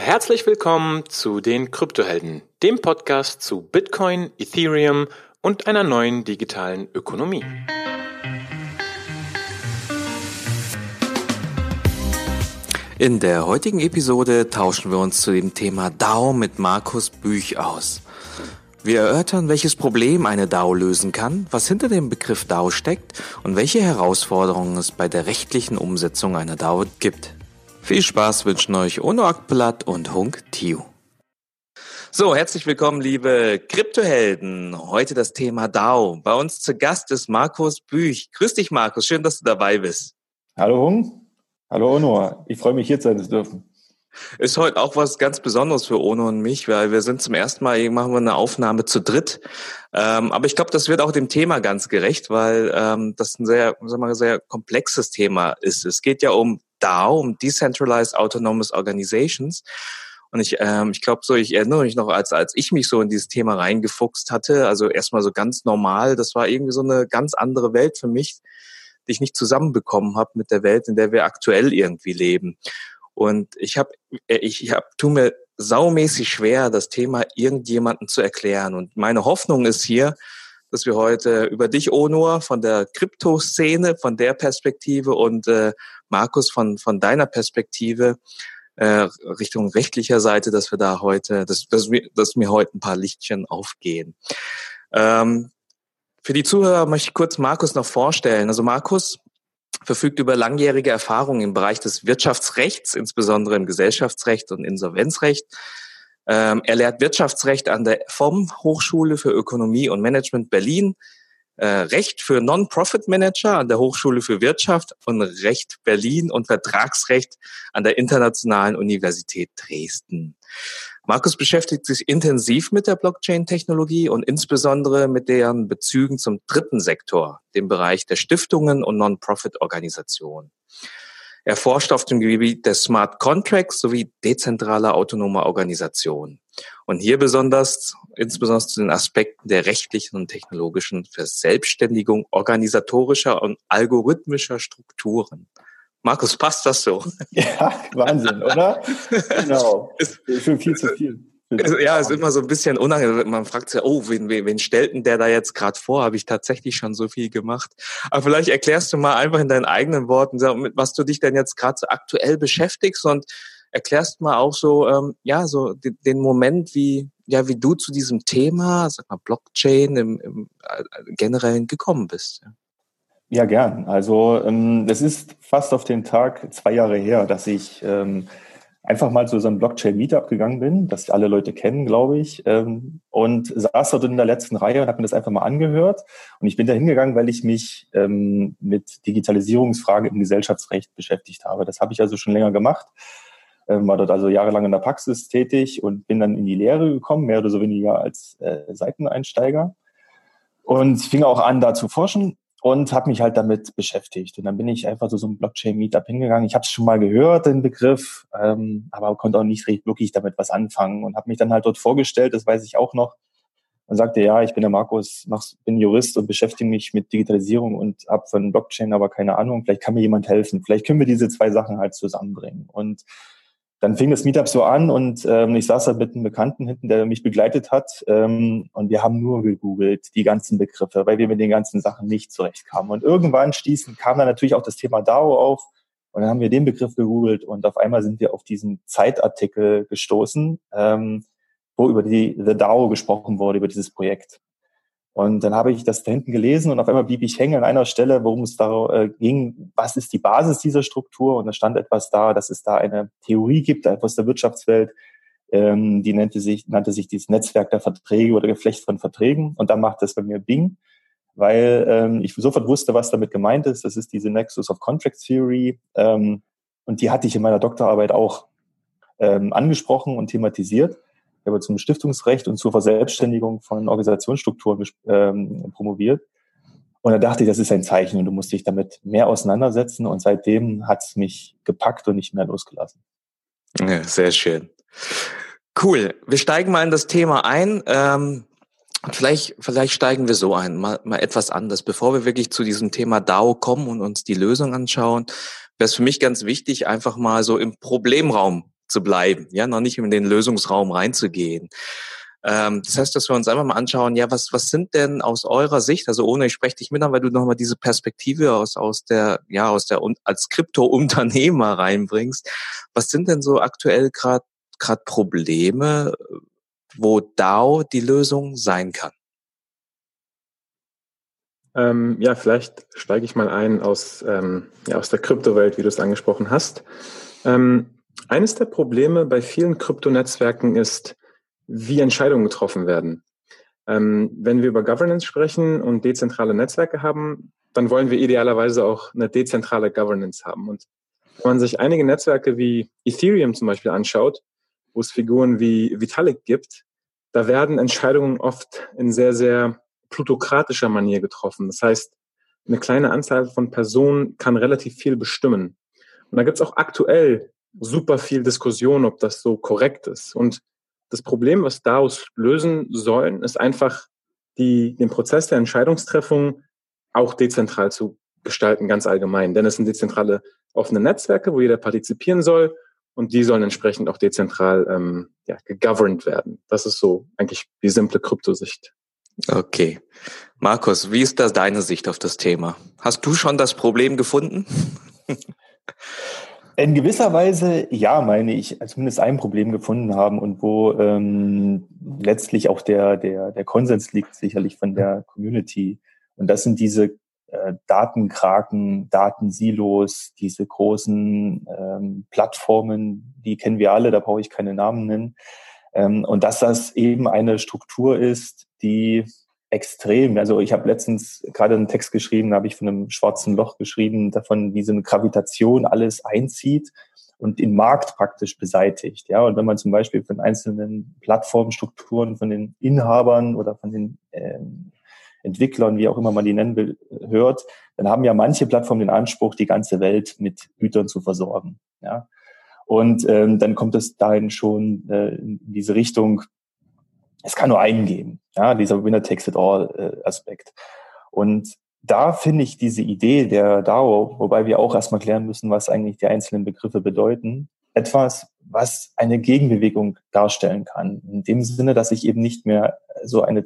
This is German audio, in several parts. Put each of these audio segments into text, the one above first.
Herzlich willkommen zu den Kryptohelden, dem Podcast zu Bitcoin, Ethereum und einer neuen digitalen Ökonomie. In der heutigen Episode tauschen wir uns zu dem Thema DAO mit Markus Büch aus. Wir erörtern, welches Problem eine DAO lösen kann, was hinter dem Begriff DAO steckt und welche Herausforderungen es bei der rechtlichen Umsetzung einer DAO gibt. Viel Spaß wünschen euch Ono Akblatt und Hunk Tiu. So, herzlich willkommen, liebe Kryptohelden. Heute das Thema DAO. Bei uns zu Gast ist Markus Büch. Grüß dich, Markus. Schön, dass du dabei bist. Hallo, Hung. Hallo, Ono. Ich freue mich, hier sein zu dürfen. Ist heute auch was ganz Besonderes für Ono und mich, weil wir sind zum ersten Mal, machen wir eine Aufnahme zu dritt. Ähm, aber ich glaube, das wird auch dem Thema ganz gerecht, weil ähm, das ein sehr, sagen wir mal, sehr komplexes Thema ist. Es geht ja um DAO, um Decentralized Autonomous Organizations. Und ich, ähm, ich glaube so, ich erinnere mich noch, als, als ich mich so in dieses Thema reingefuchst hatte, also erstmal so ganz normal, das war irgendwie so eine ganz andere Welt für mich, die ich nicht zusammenbekommen habe mit der Welt, in der wir aktuell irgendwie leben. Und ich habe, äh, ich, ich hab, tu mir saumäßig schwer, das Thema irgendjemanden zu erklären. Und meine Hoffnung ist hier, dass wir heute über dich, Onur, von der Kryptoszene, von der Perspektive und äh, Markus von, von deiner Perspektive äh, Richtung rechtlicher Seite, dass wir da heute, dass, dass, wir, dass mir heute ein paar Lichtchen aufgehen. Ähm, für die Zuhörer möchte ich kurz Markus noch vorstellen. Also Markus verfügt über langjährige Erfahrung im Bereich des Wirtschaftsrechts, insbesondere im Gesellschaftsrecht und Insolvenzrecht. Ähm, er lehrt Wirtschaftsrecht an der FOM Hochschule für Ökonomie und Management Berlin, äh, Recht für Non-Profit-Manager an der Hochschule für Wirtschaft und Recht Berlin und Vertragsrecht an der Internationalen Universität Dresden. Markus beschäftigt sich intensiv mit der Blockchain-Technologie und insbesondere mit deren Bezügen zum dritten Sektor, dem Bereich der Stiftungen und Non-Profit-Organisationen. Er forscht auf dem Gebiet der Smart Contracts sowie dezentraler autonomer Organisationen. Und hier besonders, insbesondere zu den Aspekten der rechtlichen und technologischen Verselbstständigung organisatorischer und algorithmischer Strukturen. Markus, passt das so? Ja, Wahnsinn, oder? genau. Ist schon viel zu viel. Ja, ist immer so ein bisschen unangenehm. Man fragt sich, oh, wen, wen, stellt denn der da jetzt gerade vor? Habe ich tatsächlich schon so viel gemacht? Aber vielleicht erklärst du mal einfach in deinen eigenen Worten, mit was du dich denn jetzt gerade so aktuell beschäftigst und erklärst mal auch so, ähm, ja, so den, Moment, wie, ja, wie du zu diesem Thema, sag mal, Blockchain im, im äh, generellen gekommen bist. Ja. Gern. Also ähm, es ist fast auf den Tag zwei Jahre her, dass ich ähm, einfach mal zu so einem Blockchain-Meetup gegangen bin, das alle Leute kennen, glaube ich, ähm, und saß dort in der letzten Reihe und habe mir das einfach mal angehört. Und ich bin da hingegangen, weil ich mich ähm, mit Digitalisierungsfragen im Gesellschaftsrecht beschäftigt habe. Das habe ich also schon länger gemacht, ähm, war dort also jahrelang in der Praxis tätig und bin dann in die Lehre gekommen, mehr oder so weniger als äh, Seiteneinsteiger. Und fing auch an, da zu forschen und habe mich halt damit beschäftigt. Und dann bin ich einfach zu so einem Blockchain-Meetup hingegangen. Ich habe es schon mal gehört, den Begriff, ähm, aber konnte auch nicht wirklich damit was anfangen und habe mich dann halt dort vorgestellt, das weiß ich auch noch, und sagte, ja, ich bin der Markus, bin Jurist und beschäftige mich mit Digitalisierung und habe von Blockchain aber keine Ahnung. Vielleicht kann mir jemand helfen. Vielleicht können wir diese zwei Sachen halt zusammenbringen. Und dann fing das Meetup so an und ähm, ich saß da mit einem Bekannten hinten, der mich begleitet hat ähm, und wir haben nur gegoogelt, die ganzen Begriffe, weil wir mit den ganzen Sachen nicht zurechtkamen. Und irgendwann stießen, kam dann natürlich auch das Thema DAO auf und dann haben wir den Begriff gegoogelt und auf einmal sind wir auf diesen Zeitartikel gestoßen, ähm, wo über die The DAO gesprochen wurde, über dieses Projekt. Und dann habe ich das da hinten gelesen und auf einmal blieb ich hängen an einer Stelle, worum es da äh, ging, was ist die Basis dieser Struktur? Und da stand etwas da, dass es da eine Theorie gibt aus der Wirtschaftswelt, ähm, die nannte sich, nannte sich dieses Netzwerk der Verträge oder Geflecht von Verträgen. Und dann macht das bei mir Bing, weil ähm, ich sofort wusste, was damit gemeint ist. Das ist diese Nexus of Contract Theory. Ähm, und die hatte ich in meiner Doktorarbeit auch ähm, angesprochen und thematisiert habe zum Stiftungsrecht und zur Verselbstständigung von Organisationsstrukturen ähm, promoviert. Und da dachte ich, das ist ein Zeichen und du musst dich damit mehr auseinandersetzen. Und seitdem hat es mich gepackt und nicht mehr losgelassen. Ja, sehr schön. Cool. Wir steigen mal in das Thema ein. Ähm, vielleicht, vielleicht steigen wir so ein, mal, mal etwas anders. Bevor wir wirklich zu diesem Thema DAO kommen und uns die Lösung anschauen, wäre es für mich ganz wichtig, einfach mal so im Problemraum zu bleiben, ja, noch nicht in den Lösungsraum reinzugehen. Ähm, das heißt, dass wir uns einfach mal anschauen, ja, was, was sind denn aus eurer Sicht, also ohne, ich spreche dich mit an, weil du nochmal diese Perspektive aus, aus der, ja, aus der, als Krypto-Unternehmer reinbringst. Was sind denn so aktuell gerade gerade Probleme, wo DAO die Lösung sein kann? Ähm, ja, vielleicht steige ich mal ein aus, ähm, ja, aus der Kryptowelt, wie du es angesprochen hast. Ähm, eines der Probleme bei vielen Kryptonetzwerken ist, wie Entscheidungen getroffen werden. Ähm, wenn wir über Governance sprechen und dezentrale Netzwerke haben, dann wollen wir idealerweise auch eine dezentrale Governance haben. Und wenn man sich einige Netzwerke wie Ethereum zum Beispiel anschaut, wo es Figuren wie Vitalik gibt, da werden Entscheidungen oft in sehr, sehr plutokratischer Manier getroffen. Das heißt, eine kleine Anzahl von Personen kann relativ viel bestimmen. Und da gibt es auch aktuell super viel Diskussion, ob das so korrekt ist. Und das Problem, was daraus lösen sollen, ist einfach die, den Prozess der Entscheidungstreffung auch dezentral zu gestalten, ganz allgemein. Denn es sind dezentrale offene Netzwerke, wo jeder partizipieren soll und die sollen entsprechend auch dezentral ähm, ja, gegoverned werden. Das ist so eigentlich die simple Kryptosicht. Okay. Markus, wie ist da deine Sicht auf das Thema? Hast du schon das Problem gefunden? In gewisser Weise, ja, meine ich, zumindest ein Problem gefunden haben und wo ähm, letztlich auch der, der, der Konsens liegt, sicherlich von der Community. Und das sind diese äh, Datenkraken, Datensilos, diese großen ähm, Plattformen, die kennen wir alle, da brauche ich keine Namen nennen. Ähm, und dass das eben eine Struktur ist, die extrem. Also ich habe letztens gerade einen Text geschrieben, da habe ich von einem schwarzen Loch geschrieben, davon, wie so eine Gravitation alles einzieht und den Markt praktisch beseitigt. Ja, und wenn man zum Beispiel von einzelnen Plattformstrukturen, von den Inhabern oder von den ähm, Entwicklern, wie auch immer man die nennen will, hört, dann haben ja manche Plattformen den Anspruch, die ganze Welt mit Gütern zu versorgen. Ja, und ähm, dann kommt es dahin schon äh, in diese Richtung, es kann nur einen geben, ja, dieser Winner takes it all äh, Aspekt. Und da finde ich diese Idee der DAO, wobei wir auch erstmal klären müssen, was eigentlich die einzelnen Begriffe bedeuten, etwas, was eine Gegenbewegung darstellen kann. In dem Sinne, dass ich eben nicht mehr so eine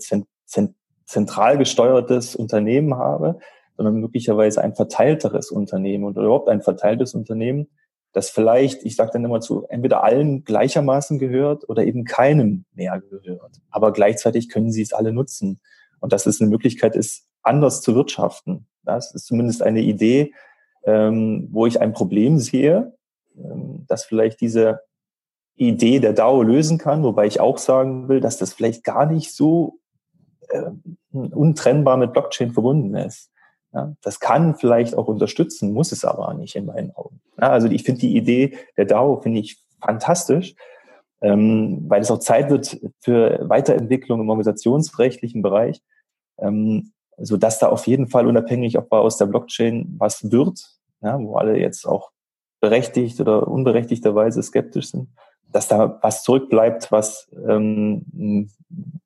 zentral gesteuertes Unternehmen habe, sondern möglicherweise ein verteilteres Unternehmen oder überhaupt ein verteiltes Unternehmen, das vielleicht, ich sage dann immer zu, entweder allen gleichermaßen gehört oder eben keinem mehr gehört. Aber gleichzeitig können sie es alle nutzen. Und dass es eine Möglichkeit ist, anders zu wirtschaften. Das ist zumindest eine Idee, ähm, wo ich ein Problem sehe, ähm, dass vielleicht diese Idee der DAO lösen kann, wobei ich auch sagen will, dass das vielleicht gar nicht so äh, untrennbar mit Blockchain verbunden ist. Ja, das kann vielleicht auch unterstützen, muss es aber nicht in meinen Augen. Ja, also ich finde die Idee der DAO finde ich fantastisch, ähm, weil es auch Zeit wird für Weiterentwicklung im organisationsrechtlichen Bereich, ähm, so dass da auf jeden Fall unabhängig, ob aus der Blockchain was wird, ja, wo alle jetzt auch berechtigt oder unberechtigterweise skeptisch sind, dass da was zurückbleibt, was ähm,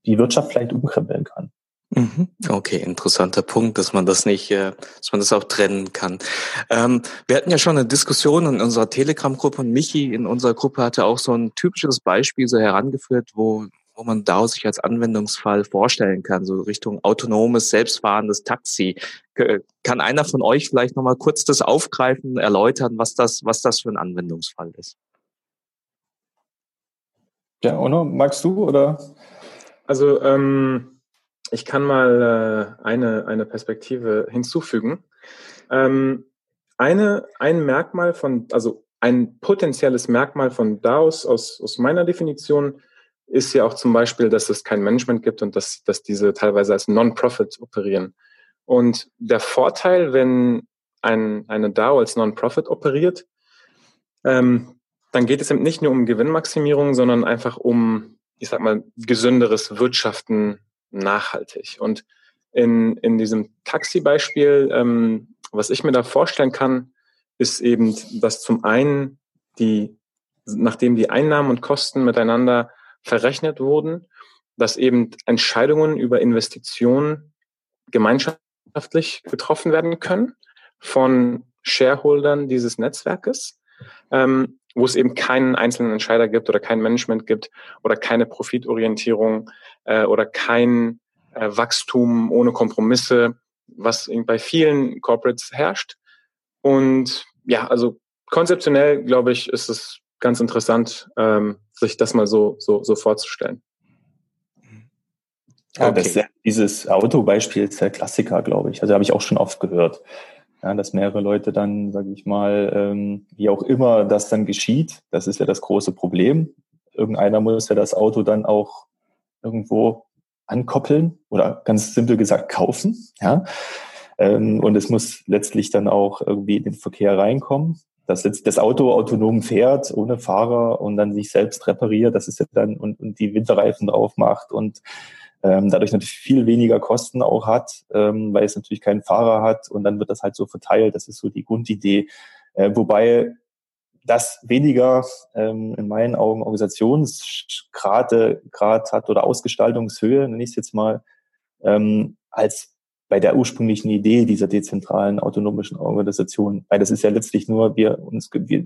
die Wirtschaft vielleicht umkrempeln kann. Mhm. Okay, interessanter Punkt, dass man das nicht, äh, dass man das auch trennen kann. Ähm, wir hatten ja schon eine Diskussion in unserer Telegram-Gruppe und Michi in unserer Gruppe hatte auch so ein typisches Beispiel so herangeführt, wo wo man DAO sich als Anwendungsfall vorstellen kann, so Richtung autonomes, selbstfahrendes Taxi. Kann einer von euch vielleicht nochmal kurz das aufgreifen, erläutern, was das, was das für ein Anwendungsfall ist? Ja, Ono, magst du oder? Also ähm ich kann mal äh, eine, eine Perspektive hinzufügen. Ähm, eine, ein Merkmal von, also ein potenzielles Merkmal von DAOs aus, aus meiner Definition ist ja auch zum Beispiel, dass es kein Management gibt und dass, dass diese teilweise als Non-Profit operieren. Und der Vorteil, wenn ein, eine DAO als Non-Profit operiert, ähm, dann geht es eben nicht nur um Gewinnmaximierung, sondern einfach um, ich sag mal, gesünderes Wirtschaften nachhaltig. Und in, in diesem Taxi-Beispiel, ähm, was ich mir da vorstellen kann, ist eben, dass zum einen die, nachdem die Einnahmen und Kosten miteinander verrechnet wurden, dass eben Entscheidungen über Investitionen gemeinschaftlich getroffen werden können von Shareholdern dieses Netzwerkes. Ähm, wo es eben keinen einzelnen Entscheider gibt oder kein Management gibt oder keine Profitorientierung äh, oder kein äh, Wachstum ohne Kompromisse, was bei vielen Corporates herrscht. Und ja, also konzeptionell, glaube ich, ist es ganz interessant, ähm, sich das mal so, so, so vorzustellen. Ja, okay. das, dieses Autobeispiel ist der Klassiker, glaube ich. Also habe ich auch schon oft gehört. Ja, dass mehrere Leute dann, sage ich mal, ähm, wie auch immer das dann geschieht, das ist ja das große Problem. Irgendeiner muss ja das Auto dann auch irgendwo ankoppeln oder ganz simpel gesagt kaufen. Ja, ähm, und es muss letztlich dann auch irgendwie in den Verkehr reinkommen. Dass jetzt das Auto autonom fährt, ohne Fahrer und dann sich selbst repariert, das ist ja dann und, und die Winterreifen drauf macht und ähm, dadurch natürlich viel weniger Kosten auch hat, ähm, weil es natürlich keinen Fahrer hat und dann wird das halt so verteilt. Das ist so die Grundidee. Äh, wobei das weniger ähm, in meinen Augen Organisationsgrade Grad hat oder Ausgestaltungshöhe, nenne ich es jetzt mal, ähm, als bei der ursprünglichen Idee dieser dezentralen autonomischen Organisation. Weil das ist ja letztlich nur, wir uns wir,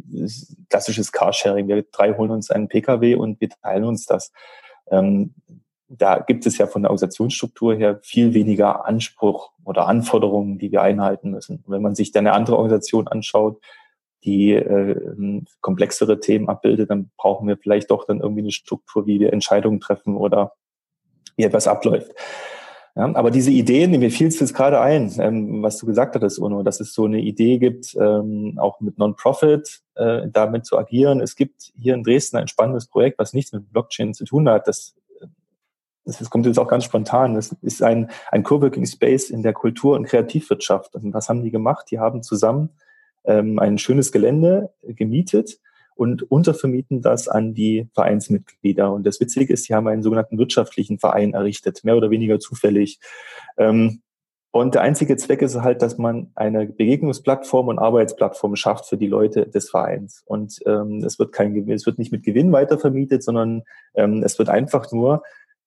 klassisches Carsharing. Wir drei holen uns einen Pkw und wir teilen uns das. Ähm, da gibt es ja von der Organisationsstruktur her viel weniger Anspruch oder Anforderungen, die wir einhalten müssen. Und wenn man sich dann eine andere Organisation anschaut, die äh, komplexere Themen abbildet, dann brauchen wir vielleicht doch dann irgendwie eine Struktur, wie wir Entscheidungen treffen oder wie etwas abläuft. Ja, aber diese Ideen, mir fiel es gerade ein, ähm, was du gesagt hattest, Uno, dass es so eine Idee gibt, ähm, auch mit Non-Profit äh, damit zu agieren. Es gibt hier in Dresden ein spannendes Projekt, was nichts mit Blockchain zu tun hat. Das das kommt jetzt auch ganz spontan, das ist ein, ein Coworking Space in der Kultur- und Kreativwirtschaft. Und was haben die gemacht? Die haben zusammen ähm, ein schönes Gelände gemietet und untervermieten das an die Vereinsmitglieder. Und das Witzige ist, sie haben einen sogenannten wirtschaftlichen Verein errichtet, mehr oder weniger zufällig. Ähm, und der einzige Zweck ist halt, dass man eine Begegnungsplattform und Arbeitsplattform schafft für die Leute des Vereins. Und ähm, es wird kein es wird nicht mit Gewinn weitervermietet, sondern ähm, es wird einfach nur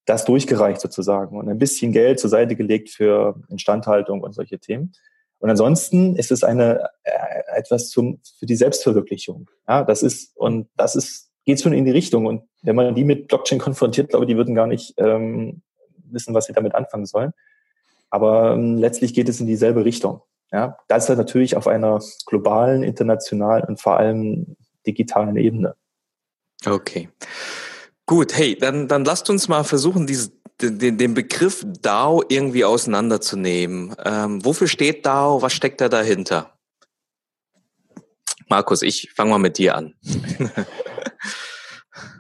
das durchgereicht sozusagen und ein bisschen Geld zur Seite gelegt für Instandhaltung und solche Themen. Und ansonsten ist es eine äh, etwas zum für die Selbstverwirklichung. Ja, das ist und das ist geht schon in die Richtung. Und wenn man die mit Blockchain konfrontiert, glaube ich, die würden gar nicht ähm, wissen, was sie damit anfangen sollen. Aber ähm, letztlich geht es in dieselbe Richtung. Ja, das ist natürlich auf einer globalen, internationalen und vor allem digitalen Ebene. Okay. Gut, hey, dann, dann lasst uns mal versuchen, dieses, den, den Begriff DAO irgendwie auseinanderzunehmen. Ähm, wofür steht DAO? Was steckt da dahinter? Markus, ich fange mal mit dir an.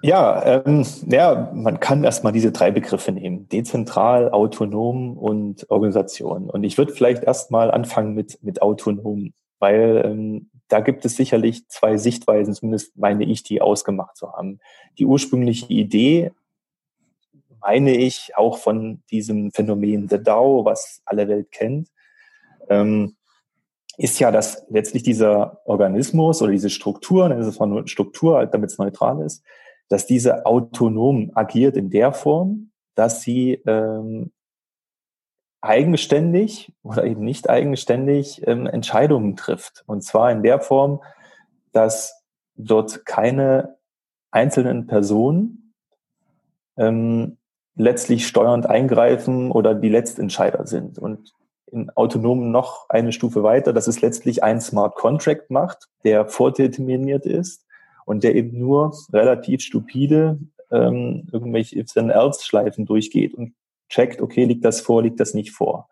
ja, ähm, ja, man kann erstmal diese drei Begriffe nehmen. Dezentral, autonom und Organisation. Und ich würde vielleicht erstmal anfangen mit, mit autonom, weil ähm, da gibt es sicherlich zwei Sichtweisen, zumindest meine ich, die ausgemacht zu haben. Die ursprüngliche Idee, meine ich, auch von diesem Phänomen The DAO, was alle Welt kennt, ähm, ist ja, dass letztlich dieser Organismus oder diese Struktur, das ist nur Struktur, damit es neutral ist, dass diese autonom agiert in der Form, dass sie ähm, eigenständig oder eben nicht eigenständig ähm, Entscheidungen trifft. Und zwar in der Form, dass dort keine einzelnen Personen ähm, letztlich steuernd eingreifen oder die Letztentscheider sind. Und in Autonomen noch eine Stufe weiter, dass es letztlich ein Smart Contract macht, der vordeterminiert ist und der eben nur relativ stupide ähm, irgendwelche If-then-Else-Schleifen durchgeht und checkt, okay, liegt das vor, liegt das nicht vor.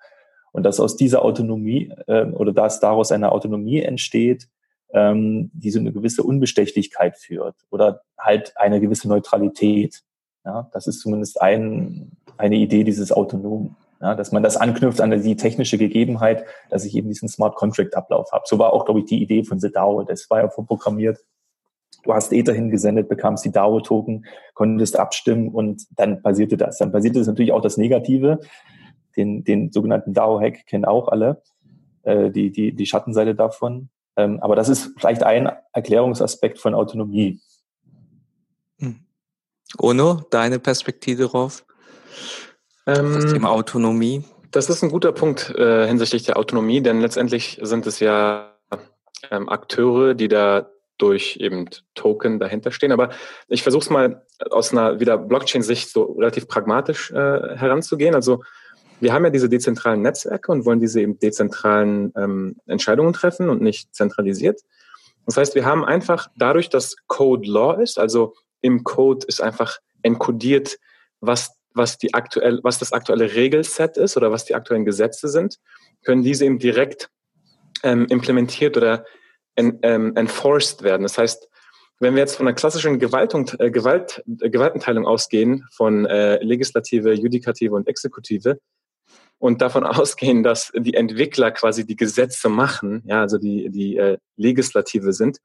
Und dass aus dieser Autonomie äh, oder dass daraus eine Autonomie entsteht, ähm, die so eine gewisse Unbestechlichkeit führt oder halt eine gewisse Neutralität. Ja, das ist zumindest ein, eine Idee dieses Autonomen. Ja, dass man das anknüpft an die technische Gegebenheit, dass ich eben diesen Smart Contract Ablauf habe. So war auch, glaube ich, die Idee von The DAO. Das war ja vorprogrammiert Du hast Ether hingesendet, bekamst die DAO-Token, konntest abstimmen und dann passierte das. Dann passierte es natürlich auch das Negative. Den, den sogenannten DAO-Hack kennen auch alle, äh, die, die, die Schattenseite davon. Ähm, aber das ist vielleicht ein Erklärungsaspekt von Autonomie. Hm. Ono, deine Perspektive darauf? Ähm, das Thema Autonomie? Das ist ein guter Punkt äh, hinsichtlich der Autonomie, denn letztendlich sind es ja ähm, Akteure, die da durch eben Token dahinter stehen. Aber ich versuche es mal aus einer wieder Blockchain-Sicht so relativ pragmatisch äh, heranzugehen. Also wir haben ja diese dezentralen Netzwerke und wollen diese eben dezentralen ähm, Entscheidungen treffen und nicht zentralisiert. Das heißt, wir haben einfach dadurch, dass Code Law ist, also im Code ist einfach enkodiert, was, was, die aktuell, was das aktuelle Regelset ist oder was die aktuellen Gesetze sind, können diese eben direkt ähm, implementiert oder en, ähm, enforced werden. Das heißt, wenn wir jetzt von einer klassischen Gewalt und, äh, Gewalt, äh, Gewaltenteilung ausgehen, von äh, Legislative, Judikative und Exekutive, und davon ausgehen, dass die Entwickler quasi die Gesetze machen, ja, also die, die äh, Legislative sind,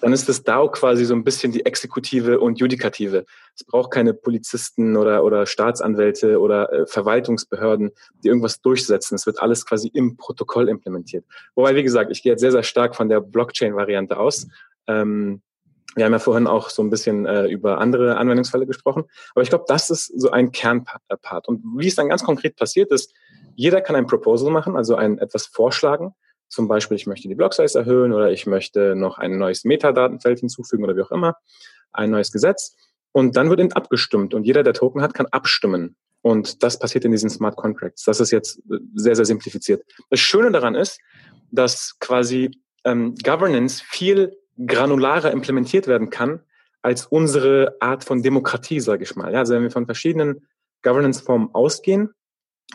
dann ist das DAO quasi so ein bisschen die Exekutive und Judikative. Es braucht keine Polizisten oder, oder Staatsanwälte oder äh, Verwaltungsbehörden, die irgendwas durchsetzen. Es wird alles quasi im Protokoll implementiert. Wobei, wie gesagt, ich gehe jetzt sehr, sehr stark von der Blockchain-Variante aus. Ähm, wir haben ja vorhin auch so ein bisschen äh, über andere Anwendungsfälle gesprochen. Aber ich glaube, das ist so ein Kernpart. Und wie es dann ganz konkret passiert ist, jeder kann ein Proposal machen, also ein etwas vorschlagen. Zum Beispiel, ich möchte die Block-Size erhöhen oder ich möchte noch ein neues Metadatenfeld hinzufügen oder wie auch immer, ein neues Gesetz. Und dann wird eben abgestimmt und jeder, der Token hat, kann abstimmen. Und das passiert in diesen Smart Contracts. Das ist jetzt sehr, sehr simplifiziert. Das Schöne daran ist, dass quasi ähm, Governance viel granularer implementiert werden kann als unsere Art von Demokratie, sage ich mal. Ja, also wenn wir von verschiedenen Governance-Formen ausgehen,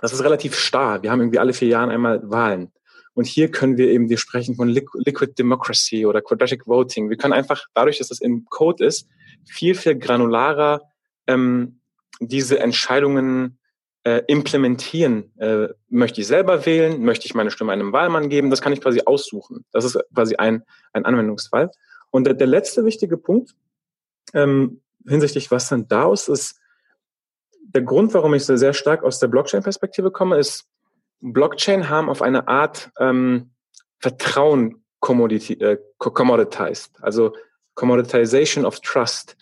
das ist relativ starr. Wir haben irgendwie alle vier Jahre einmal Wahlen. Und hier können wir eben, wir sprechen von Liquid Democracy oder Quadratic Voting. Wir können einfach, dadurch, dass das im Code ist, viel, viel granularer ähm, diese Entscheidungen äh, implementieren. Äh, möchte ich selber wählen? Möchte ich meine Stimme einem Wahlmann geben? Das kann ich quasi aussuchen. Das ist quasi ein, ein Anwendungsfall. Und der, der letzte wichtige Punkt ähm, hinsichtlich, was dann daraus ist, der Grund, warum ich so sehr stark aus der Blockchain-Perspektive komme, ist, Blockchain haben auf eine Art ähm, Vertrauen äh, commoditized, also Commoditization of Trust.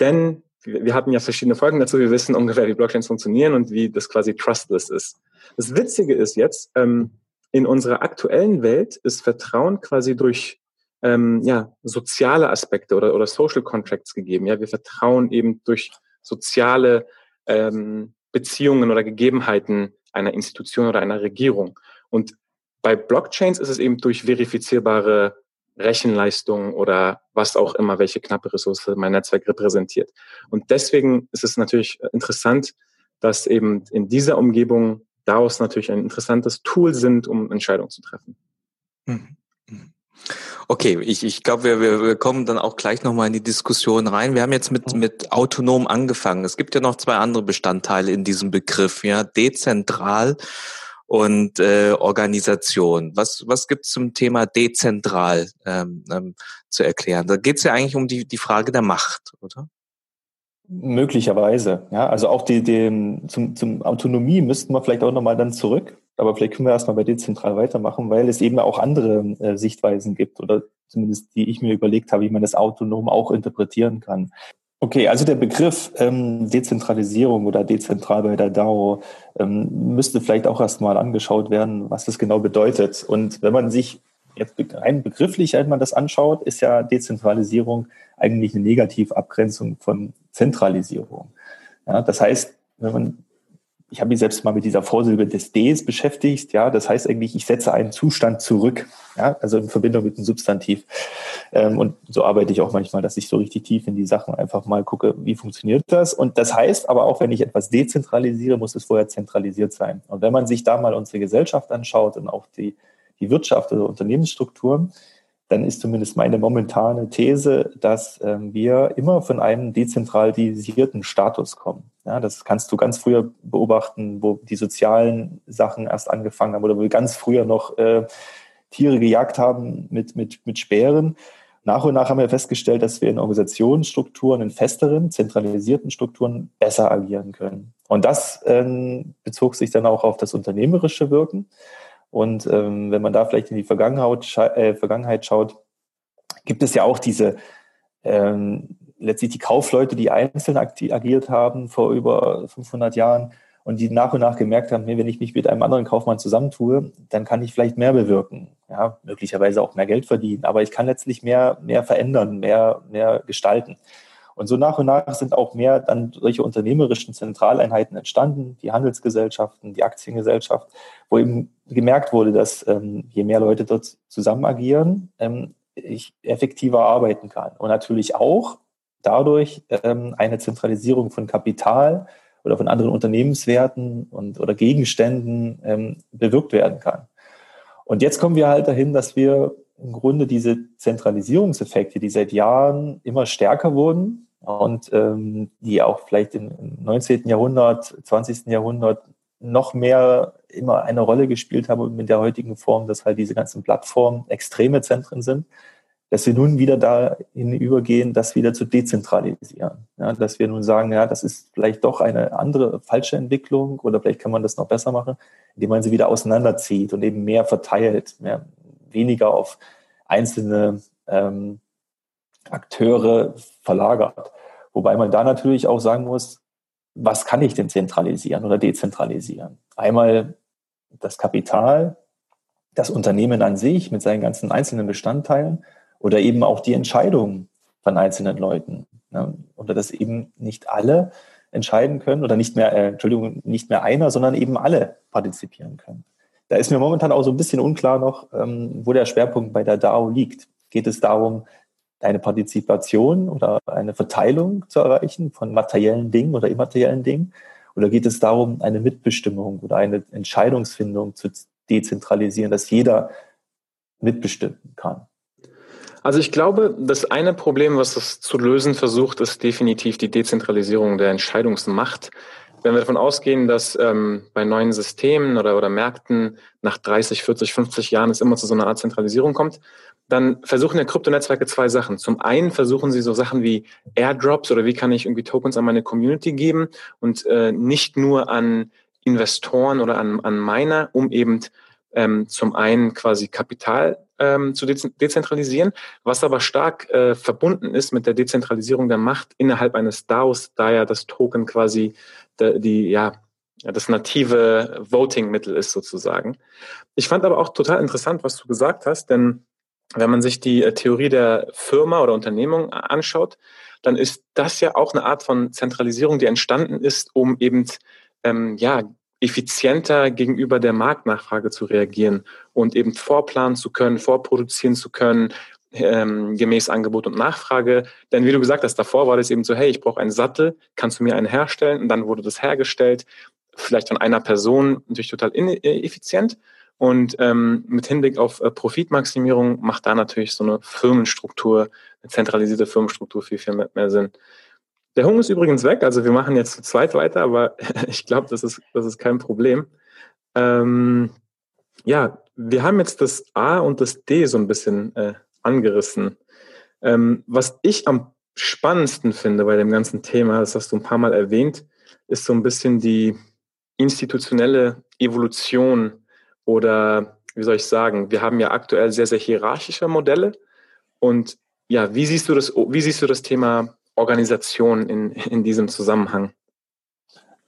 Denn wir hatten ja verschiedene Folgen dazu, wir wissen ungefähr, wie Blockchains funktionieren und wie das quasi trustless ist. Das Witzige ist jetzt, ähm, in unserer aktuellen Welt ist Vertrauen quasi durch ähm, ja, soziale Aspekte oder, oder Social Contracts gegeben. Ja, wir vertrauen eben durch soziale ähm, Beziehungen oder Gegebenheiten einer Institution oder einer Regierung. Und bei Blockchains ist es eben durch verifizierbare Rechenleistung oder was auch immer, welche knappe Ressource mein Netzwerk repräsentiert. Und deswegen ist es natürlich interessant, dass eben in dieser Umgebung daraus natürlich ein interessantes Tool sind, um Entscheidungen zu treffen. Mhm. Okay, ich, ich glaube, wir, wir, wir kommen dann auch gleich nochmal in die Diskussion rein. Wir haben jetzt mit, mhm. mit autonom angefangen. Es gibt ja noch zwei andere Bestandteile in diesem Begriff, ja, dezentral und äh, Organisation. Was, was gibt's zum Thema dezentral ähm, ähm, zu erklären? Da geht's ja eigentlich um die, die Frage der Macht, oder? Möglicherweise, ja. Also auch die, die zum, zum Autonomie müssten wir vielleicht auch nochmal dann zurück. Aber vielleicht können wir erstmal bei dezentral weitermachen, weil es eben auch andere äh, Sichtweisen gibt oder zumindest die ich mir überlegt habe, wie man das autonom auch interpretieren kann. Okay, also der Begriff ähm, Dezentralisierung oder dezentral bei der DAO ähm, müsste vielleicht auch erstmal angeschaut werden, was das genau bedeutet. Und wenn man sich jetzt rein begrifflich einmal das anschaut, ist ja Dezentralisierung eigentlich eine Negativabgrenzung von Zentralisierung. Ja, das heißt, wenn man ich habe mich selbst mal mit dieser Vorsilbe des Ds beschäftigt. Ja, das heißt eigentlich, ich setze einen Zustand zurück. Ja, also in Verbindung mit einem Substantiv. Ähm, und so arbeite ich auch manchmal, dass ich so richtig tief in die Sachen einfach mal gucke, wie funktioniert das. Und das heißt aber auch, wenn ich etwas dezentralisiere, muss es vorher zentralisiert sein. Und wenn man sich da mal unsere Gesellschaft anschaut und auch die, die Wirtschaft oder Unternehmensstrukturen, dann ist zumindest meine momentane These, dass ähm, wir immer von einem dezentralisierten Status kommen. Ja, das kannst du ganz früher beobachten, wo die sozialen Sachen erst angefangen haben oder wo wir ganz früher noch äh, Tiere gejagt haben mit, mit, mit Speeren. Nach und nach haben wir festgestellt, dass wir in Organisationsstrukturen, in festeren, zentralisierten Strukturen besser agieren können. Und das ähm, bezog sich dann auch auf das unternehmerische Wirken. Und ähm, wenn man da vielleicht in die Vergangenheit, äh, Vergangenheit schaut, gibt es ja auch diese ähm, letztlich die Kaufleute, die einzeln agiert haben vor über 500 Jahren. und die nach und nach gemerkt haben, wenn ich mich mit einem anderen Kaufmann zusammentue, dann kann ich vielleicht mehr bewirken, ja, möglicherweise auch mehr Geld verdienen, aber ich kann letztlich mehr, mehr verändern, mehr, mehr gestalten. Und so nach und nach sind auch mehr dann solche unternehmerischen Zentraleinheiten entstanden, die Handelsgesellschaften, die Aktiengesellschaft, wo eben gemerkt wurde, dass ähm, je mehr Leute dort zusammen agieren, ähm, ich effektiver arbeiten kann. Und natürlich auch dadurch ähm, eine Zentralisierung von Kapital oder von anderen Unternehmenswerten und oder Gegenständen ähm, bewirkt werden kann. Und jetzt kommen wir halt dahin, dass wir im Grunde diese Zentralisierungseffekte, die seit Jahren immer stärker wurden und ähm, die auch vielleicht im 19. Jahrhundert, 20. Jahrhundert noch mehr immer eine Rolle gespielt haben mit der heutigen Form, dass halt diese ganzen Plattformen extreme Zentren sind, dass wir nun wieder dahin übergehen, das wieder zu dezentralisieren. Ja, dass wir nun sagen, ja, das ist vielleicht doch eine andere falsche Entwicklung oder vielleicht kann man das noch besser machen, indem man sie wieder auseinanderzieht und eben mehr verteilt, mehr, weniger auf einzelne ähm, Akteure verlagert. Wobei man da natürlich auch sagen muss, was kann ich denn zentralisieren oder dezentralisieren? Einmal das Kapital, das Unternehmen an sich mit seinen ganzen einzelnen Bestandteilen oder eben auch die Entscheidungen von einzelnen Leuten. Ne? Oder dass eben nicht alle entscheiden können oder nicht mehr, äh, Entschuldigung, nicht mehr einer, sondern eben alle partizipieren können. Da ist mir momentan auch so ein bisschen unklar noch, ähm, wo der Schwerpunkt bei der DAO liegt. Geht es darum, eine Partizipation oder eine Verteilung zu erreichen von materiellen Dingen oder immateriellen Dingen? Oder geht es darum, eine Mitbestimmung oder eine Entscheidungsfindung zu dezentralisieren, dass jeder mitbestimmen kann? Also ich glaube, das eine Problem, was das zu lösen versucht, ist definitiv die Dezentralisierung der Entscheidungsmacht. Wenn wir davon ausgehen, dass ähm, bei neuen Systemen oder, oder Märkten nach 30, 40, 50 Jahren es immer zu so einer Art Zentralisierung kommt, dann versuchen ja Kryptonetzwerke zwei Sachen. Zum einen versuchen sie so Sachen wie Airdrops oder wie kann ich irgendwie Tokens an meine Community geben und äh, nicht nur an Investoren oder an, an Miner, um eben ähm, zum einen quasi Kapital ähm, zu dezentralisieren, was aber stark äh, verbunden ist mit der Dezentralisierung der Macht innerhalb eines DAOs, da ja das Token quasi die, die ja das native Voting-Mittel ist sozusagen. Ich fand aber auch total interessant, was du gesagt hast, denn wenn man sich die äh, Theorie der Firma oder Unternehmung anschaut, dann ist das ja auch eine Art von Zentralisierung, die entstanden ist, um eben ähm, ja effizienter gegenüber der Marktnachfrage zu reagieren und eben vorplanen zu können, vorproduzieren zu können, ähm, gemäß Angebot und Nachfrage. Denn wie du gesagt hast, davor war das eben so, hey, ich brauche einen Sattel, kannst du mir einen herstellen? Und dann wurde das hergestellt, vielleicht von einer Person, natürlich total ineffizient. Und ähm, mit Hinblick auf äh, Profitmaximierung macht da natürlich so eine Firmenstruktur, eine zentralisierte Firmenstruktur viel, viel mehr, mehr Sinn. Der Hunger ist übrigens weg, also wir machen jetzt zu zweit weiter, aber ich glaube, das ist, das ist kein Problem. Ähm, ja, wir haben jetzt das A und das D so ein bisschen äh, angerissen. Ähm, was ich am spannendsten finde bei dem ganzen Thema, das hast du ein paar Mal erwähnt, ist so ein bisschen die institutionelle Evolution oder wie soll ich sagen, wir haben ja aktuell sehr, sehr hierarchische Modelle. Und ja, wie siehst du das, wie siehst du das Thema Organisation in, in diesem Zusammenhang?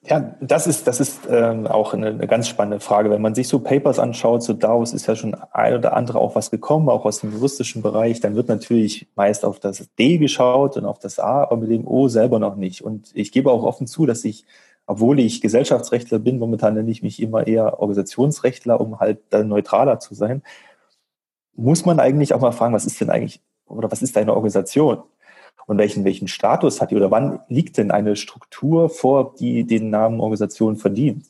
Ja, das ist, das ist ähm, auch eine, eine ganz spannende Frage. Wenn man sich so Papers anschaut, so DAOs ist ja schon ein oder andere auch was gekommen, auch aus dem juristischen Bereich, dann wird natürlich meist auf das D geschaut und auf das A, aber mit dem O selber noch nicht. Und ich gebe auch offen zu, dass ich obwohl ich Gesellschaftsrechtler bin, momentan nenne ich mich immer eher Organisationsrechtler, um halt dann neutraler zu sein, muss man eigentlich auch mal fragen, was ist denn eigentlich oder was ist eine Organisation? Und welchen, welchen Status hat die oder wann liegt denn eine Struktur vor, die den Namen Organisation verdient?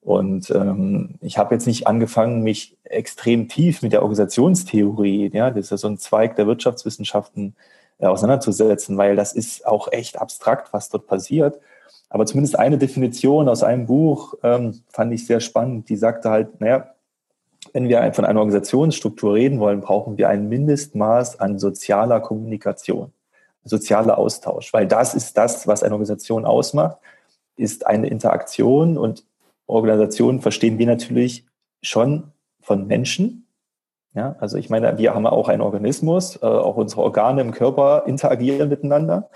Und ähm, ich habe jetzt nicht angefangen, mich extrem tief mit der Organisationstheorie, ja, das ist ja so ein Zweig der Wirtschaftswissenschaften, äh, auseinanderzusetzen, weil das ist auch echt abstrakt, was dort passiert. Aber zumindest eine Definition aus einem Buch ähm, fand ich sehr spannend. Die sagte halt, naja, wenn wir von einer Organisationsstruktur reden wollen, brauchen wir ein Mindestmaß an sozialer Kommunikation, sozialer Austausch, weil das ist das, was eine Organisation ausmacht, ist eine Interaktion und Organisationen verstehen wir natürlich schon von Menschen. Ja, also ich meine, wir haben auch einen Organismus, äh, auch unsere Organe im Körper interagieren miteinander.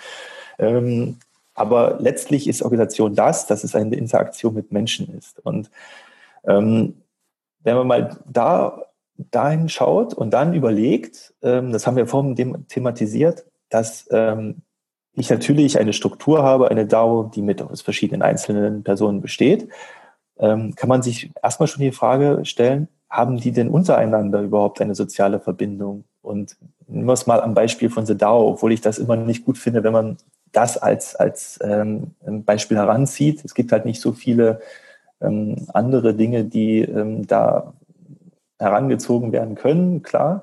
Ähm, Aber letztlich ist Organisation das, dass es eine Interaktion mit Menschen ist. Und ähm, wenn man mal da dahin schaut und dann überlegt, ähm, das haben wir vorhin thematisiert, dass ähm, ich natürlich eine Struktur habe, eine DAO, die mit aus verschiedenen einzelnen Personen besteht, ähm, kann man sich erstmal schon die Frage stellen, haben die denn untereinander überhaupt eine soziale Verbindung? Und nehmen wir es mal am Beispiel von The DAO, obwohl ich das immer nicht gut finde, wenn man das als, als ähm, Beispiel heranzieht. Es gibt halt nicht so viele ähm, andere Dinge, die ähm, da herangezogen werden können, klar.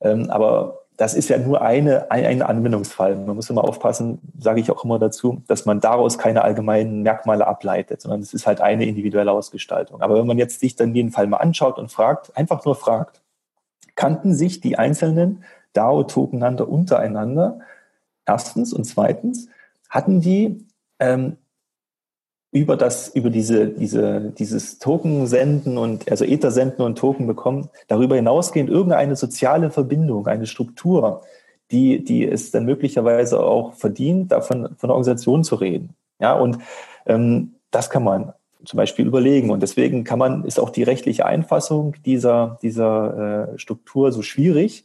Ähm, aber das ist ja nur eine, ein, ein Anwendungsfall. Man muss immer aufpassen, sage ich auch immer dazu, dass man daraus keine allgemeinen Merkmale ableitet, sondern es ist halt eine individuelle Ausgestaltung. Aber wenn man jetzt sich dann jeden Fall mal anschaut und fragt, einfach nur fragt, kannten sich die einzelnen DAO-Tokenander untereinander? Erstens und zweitens, hatten die ähm, über das, über diese, diese, dieses Token senden und, also Ether senden und Token bekommen, darüber hinausgehend irgendeine soziale Verbindung, eine Struktur, die, die es dann möglicherweise auch verdient, davon von der Organisation zu reden. Ja, und ähm, das kann man zum Beispiel überlegen. Und deswegen kann man, ist auch die rechtliche Einfassung dieser, dieser äh, Struktur so schwierig,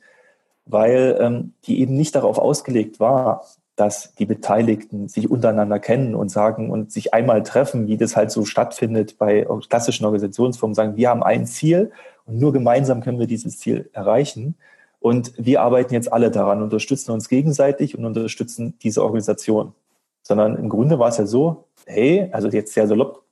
weil ähm, die eben nicht darauf ausgelegt war, dass die Beteiligten sich untereinander kennen und sagen und sich einmal treffen, wie das halt so stattfindet bei klassischen Organisationsformen, sagen, wir haben ein Ziel und nur gemeinsam können wir dieses Ziel erreichen. Und wir arbeiten jetzt alle daran, unterstützen uns gegenseitig und unterstützen diese Organisation. Sondern im Grunde war es ja so, hey, also jetzt sehr salopp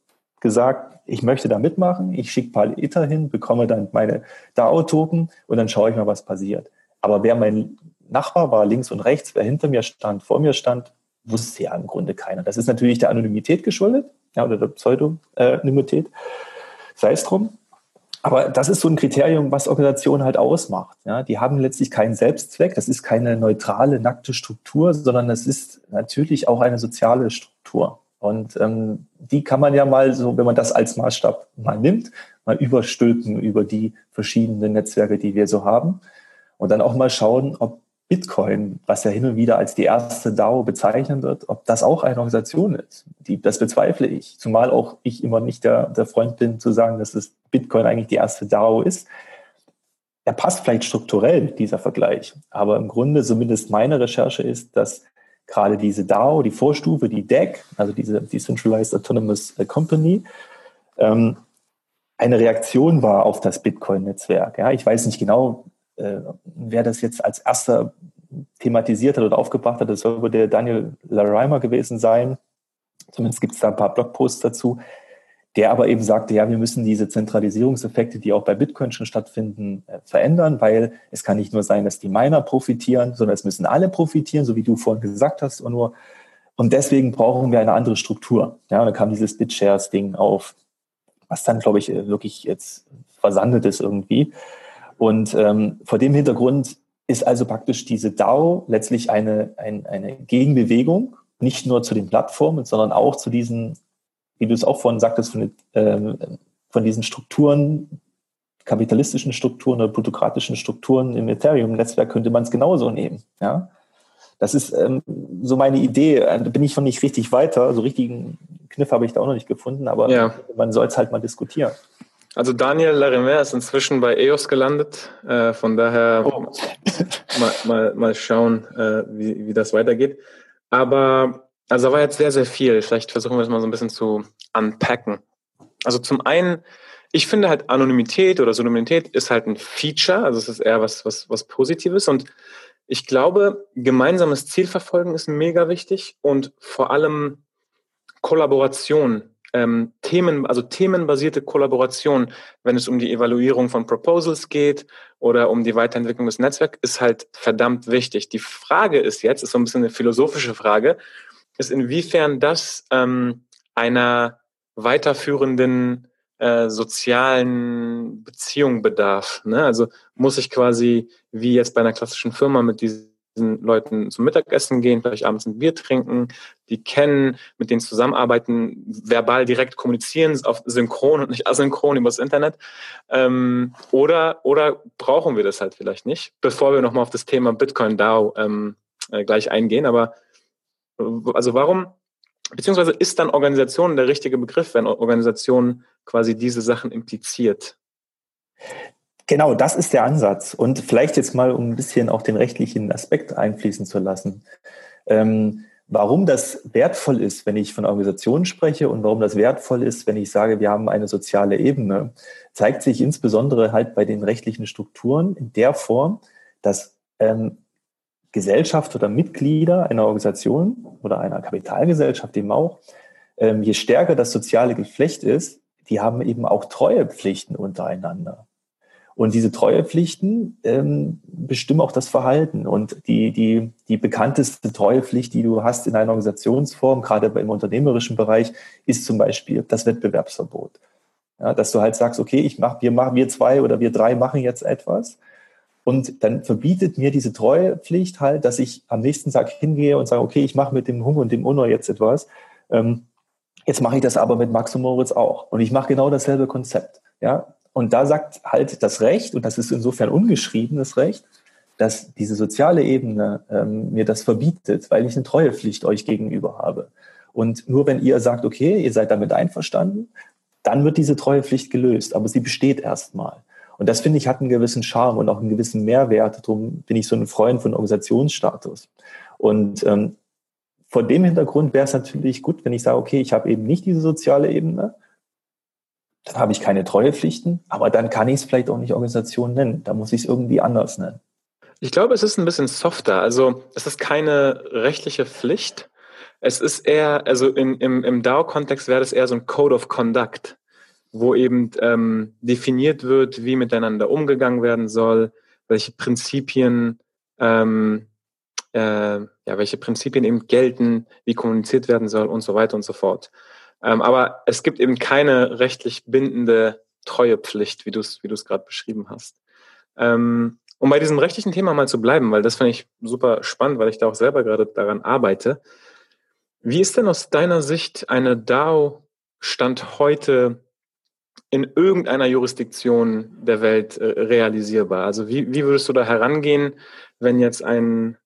gesagt, ich möchte da mitmachen, ich schicke paar Ether hin, bekomme dann meine DAO-Token und dann schaue ich mal, was passiert. Aber wer mein Nachbar war links und rechts, wer hinter mir stand, vor mir stand, wusste ja im Grunde keiner. Das ist natürlich der Anonymität geschuldet, ja, oder der Pseudonymität, sei es drum. Aber das ist so ein Kriterium, was Organisationen halt ausmacht. Ja, die haben letztlich keinen Selbstzweck. Das ist keine neutrale, nackte Struktur, sondern das ist natürlich auch eine soziale Struktur. Und ähm, die kann man ja mal so, wenn man das als Maßstab mal nimmt, mal überstülpen über die verschiedenen Netzwerke, die wir so haben. Und dann auch mal schauen, ob Bitcoin, was ja hin und wieder als die erste DAO bezeichnet wird, ob das auch eine Organisation ist. Die, das bezweifle ich. Zumal auch ich immer nicht der, der Freund bin, zu sagen, dass das Bitcoin eigentlich die erste DAO ist. Er passt vielleicht strukturell, dieser Vergleich. Aber im Grunde, zumindest meine Recherche ist, dass gerade diese DAO, die Vorstufe, die DEC, also diese Decentralized Autonomous Company, ähm, eine Reaktion war auf das Bitcoin-Netzwerk. Ja, ich weiß nicht genau, äh, wer das jetzt als erster thematisiert hat oder aufgebracht hat, das soll wohl der Daniel Larimer gewesen sein. Zumindest gibt es da ein paar Blogposts dazu, der aber eben sagte, ja, wir müssen diese Zentralisierungseffekte, die auch bei Bitcoin schon stattfinden, äh, verändern, weil es kann nicht nur sein, dass die Miner profitieren, sondern es müssen alle profitieren, so wie du vorhin gesagt hast, und nur. Und deswegen brauchen wir eine andere Struktur. Ja, und kam dieses BitShares-Ding auf, was dann, glaube ich, äh, wirklich jetzt versandet ist irgendwie. Und ähm, vor dem Hintergrund ist also praktisch diese DAO letztlich eine, ein, eine Gegenbewegung, nicht nur zu den Plattformen, sondern auch zu diesen, wie du es auch vorhin sagtest, von, ähm, von diesen Strukturen, kapitalistischen Strukturen oder plutokratischen Strukturen im Ethereum-Netzwerk könnte man es genauso nehmen. Ja? Das ist ähm, so meine Idee. Da bin ich noch nicht richtig weiter. So richtigen Kniff habe ich da auch noch nicht gefunden, aber ja. man soll es halt mal diskutieren. Also Daniel Larimer ist inzwischen bei EOS gelandet. Äh, von daher oh. mal, mal, mal schauen, äh, wie, wie das weitergeht. Aber also da war jetzt sehr, sehr viel. Vielleicht versuchen wir es mal so ein bisschen zu unpacken. Also zum einen, ich finde halt Anonymität oder Synonymität ist halt ein Feature, also es ist eher was, was, was Positives. Und ich glaube, gemeinsames Ziel verfolgen ist mega wichtig und vor allem Kollaboration ähm, Themen, also themenbasierte Kollaboration, wenn es um die Evaluierung von Proposals geht oder um die Weiterentwicklung des Netzwerks, ist halt verdammt wichtig. Die Frage ist jetzt, ist so ein bisschen eine philosophische Frage, ist inwiefern das ähm, einer weiterführenden äh, sozialen Beziehung bedarf. Ne? Also muss ich quasi wie jetzt bei einer klassischen Firma mit diesen Leuten zum Mittagessen gehen, vielleicht abends ein Bier trinken, die kennen, mit denen zusammenarbeiten, verbal direkt kommunizieren, auf synchron und nicht asynchron übers Internet. Ähm, oder, oder brauchen wir das halt vielleicht nicht, bevor wir nochmal auf das Thema Bitcoin DAO ähm, äh, gleich eingehen. Aber also warum, beziehungsweise ist dann Organisation der richtige Begriff, wenn Organisation quasi diese Sachen impliziert? Genau, das ist der Ansatz. Und vielleicht jetzt mal, um ein bisschen auch den rechtlichen Aspekt einfließen zu lassen. Ähm, warum das wertvoll ist, wenn ich von Organisationen spreche und warum das wertvoll ist, wenn ich sage, wir haben eine soziale Ebene, zeigt sich insbesondere halt bei den rechtlichen Strukturen in der Form, dass ähm, Gesellschaft oder Mitglieder einer Organisation oder einer Kapitalgesellschaft eben auch, ähm, je stärker das soziale Geflecht ist, die haben eben auch Treuepflichten untereinander. Und diese Treuepflichten ähm, bestimmen auch das Verhalten. Und die, die, die bekannteste Treuepflicht, die du hast in einer Organisationsform, gerade im unternehmerischen Bereich, ist zum Beispiel das Wettbewerbsverbot. Ja, dass du halt sagst, okay, ich mach, wir machen, wir zwei oder wir drei machen jetzt etwas. Und dann verbietet mir diese Treuepflicht halt, dass ich am nächsten Tag hingehe und sage, okay, ich mache mit dem Hunger und dem Unor jetzt etwas. Ähm, jetzt mache ich das aber mit Max und Moritz auch. Und ich mache genau dasselbe Konzept. Ja, und da sagt halt das Recht, und das ist insofern ungeschriebenes Recht, dass diese soziale Ebene ähm, mir das verbietet, weil ich eine Treuepflicht euch gegenüber habe. Und nur wenn ihr sagt, okay, ihr seid damit einverstanden, dann wird diese Treuepflicht gelöst, aber sie besteht erstmal. Und das finde ich hat einen gewissen Charme und auch einen gewissen Mehrwert. Darum bin ich so ein Freund von Organisationsstatus. Und ähm, vor dem Hintergrund wäre es natürlich gut, wenn ich sage, okay, ich habe eben nicht diese soziale Ebene, dann habe ich keine Treuepflichten, aber dann kann ich es vielleicht auch nicht Organisation nennen. Da muss ich es irgendwie anders nennen. Ich glaube, es ist ein bisschen softer. Also es ist keine rechtliche Pflicht. Es ist eher, also in, im, im DAO-Kontext wäre das eher so ein Code of Conduct, wo eben ähm, definiert wird, wie miteinander umgegangen werden soll, welche Prinzipien, ähm, äh, ja, welche Prinzipien eben gelten, wie kommuniziert werden soll und so weiter und so fort. Ähm, aber es gibt eben keine rechtlich bindende Treuepflicht, wie du es wie du es gerade beschrieben hast. Ähm, um bei diesem rechtlichen Thema mal zu bleiben, weil das finde ich super spannend, weil ich da auch selber gerade daran arbeite. Wie ist denn aus deiner Sicht eine DAO Stand heute in irgendeiner Jurisdiktion der Welt äh, realisierbar? Also wie, wie würdest du da herangehen, wenn jetzt ein,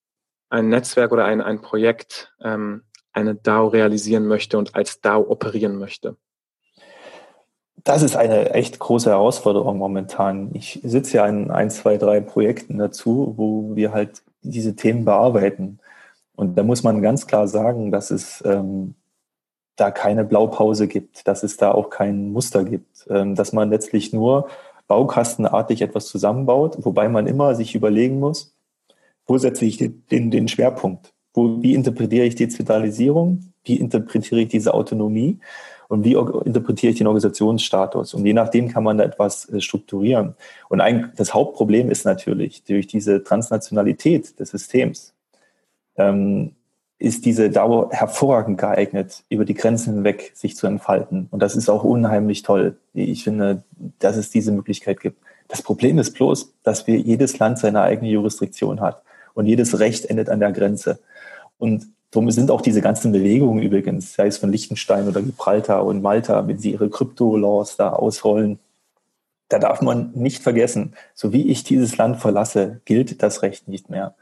ein Netzwerk oder ein, ein Projekt ähm, eine DAO realisieren möchte und als DAO operieren möchte? Das ist eine echt große Herausforderung momentan. Ich sitze ja in ein, zwei, drei Projekten dazu, wo wir halt diese Themen bearbeiten. Und da muss man ganz klar sagen, dass es ähm, da keine Blaupause gibt, dass es da auch kein Muster gibt, ähm, dass man letztlich nur baukastenartig etwas zusammenbaut, wobei man immer sich überlegen muss, wo setze ich den, den, den Schwerpunkt? Wo, wie interpretiere ich Dezentralisierung? Wie interpretiere ich diese Autonomie? Und wie interpretiere ich den Organisationsstatus? Und je nachdem kann man da etwas äh, strukturieren. Und ein, das Hauptproblem ist natürlich, durch diese Transnationalität des Systems ähm, ist diese Dauer hervorragend geeignet, über die Grenzen hinweg sich zu entfalten. Und das ist auch unheimlich toll. Ich finde, dass es diese Möglichkeit gibt. Das Problem ist bloß, dass wir jedes Land seine eigene Jurisdiktion hat und jedes Recht endet an der Grenze. Und darum sind auch diese ganzen Bewegungen übrigens, sei es von Liechtenstein oder Gibraltar und Malta, wenn sie ihre Krypto-Laws da ausrollen, da darf man nicht vergessen, so wie ich dieses Land verlasse, gilt das Recht nicht mehr.